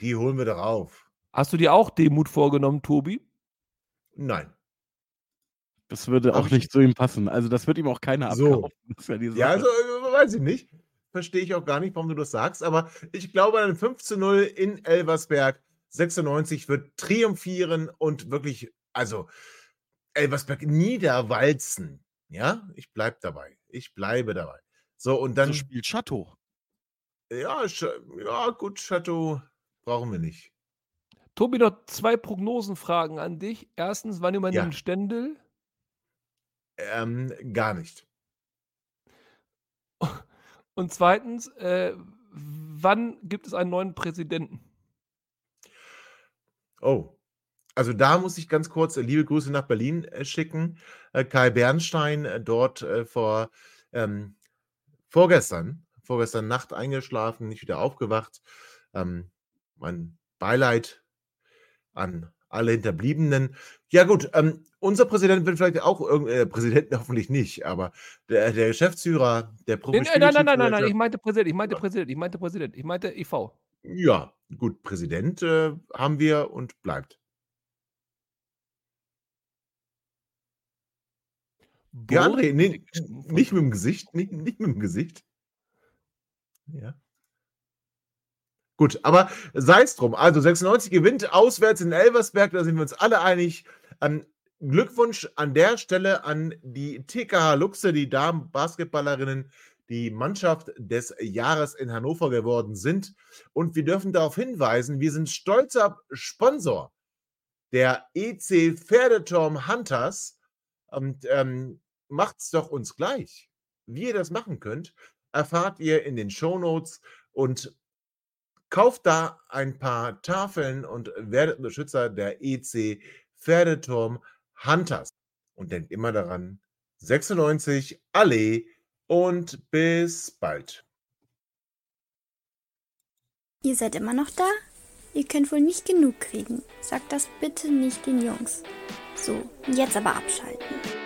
Die holen wir doch auf. Hast du dir auch Demut vorgenommen, Tobi? Nein. Das würde auch ich nicht zu ihm passen. Also das wird ihm auch keiner So. abkaufen. Ja, Ja, also äh, weiß ich nicht. Verstehe ich auch gar nicht, warum du das sagst. Aber ich glaube, ein 5 zu 0 in Elversberg 96 wird triumphieren und wirklich, also Elversberg niederwalzen. Ja, ich bleibe dabei. Ich bleibe dabei. So, und so dann, spielt Chateau. ja, ja, gut, Chateau brauchen wir nicht. Tobi, noch zwei Prognosenfragen an dich. Erstens, wann übernimmt Ja. Stendel? Ähm, gar nicht. Und zweitens, äh, wann gibt es einen neuen Präsidenten? Oh. Also da muss ich ganz kurz äh, liebe Grüße nach Berlin äh, schicken. Äh, Kai Bernstein dort vor ähm, vorgestern, vorgestern Nacht eingeschlafen, nicht wieder aufgewacht. Ähm, mein Beileid an alle Hinterbliebenen. Ja gut, ähm, unser Präsident wird vielleicht auch irgend- äh, Präsident hoffentlich nicht, aber der, der Geschäftsführer der Nee, nee, nein, nein, nein, nein, nein, ich meinte Präsident, ich meinte Präsident, ich meinte Präsident, ich meinte E EV. Ja, gut, Präsident äh, haben wir und bleibt. Ja, André, nee, nicht mit dem Gesicht, nicht, nicht mit dem Gesicht. Ja. Gut, aber sei es drum. Also 96 gewinnt auswärts in Elversberg, da sind wir uns alle einig. Ähm, Glückwunsch an der Stelle an die TKH Luxe, die Damen-Basketballerinnen, die Mannschaft des Jahres in Hannover geworden sind. Und wir dürfen darauf hinweisen, wir sind stolzer Sponsor der EC Pferdeturm Hunters. Und ähm, macht's doch uns gleich. Wie ihr das machen könnt, erfahrt ihr in den Shownotes und kauft da ein paar Tafeln und werdet Unterstützer der EC Pferdeturm Hunters. Und denkt immer daran, 96 Allee und bis bald. Ihr seid immer noch da? Ihr könnt wohl nicht genug kriegen. Sagt das bitte nicht den Jungs. So, jetzt aber abschalten.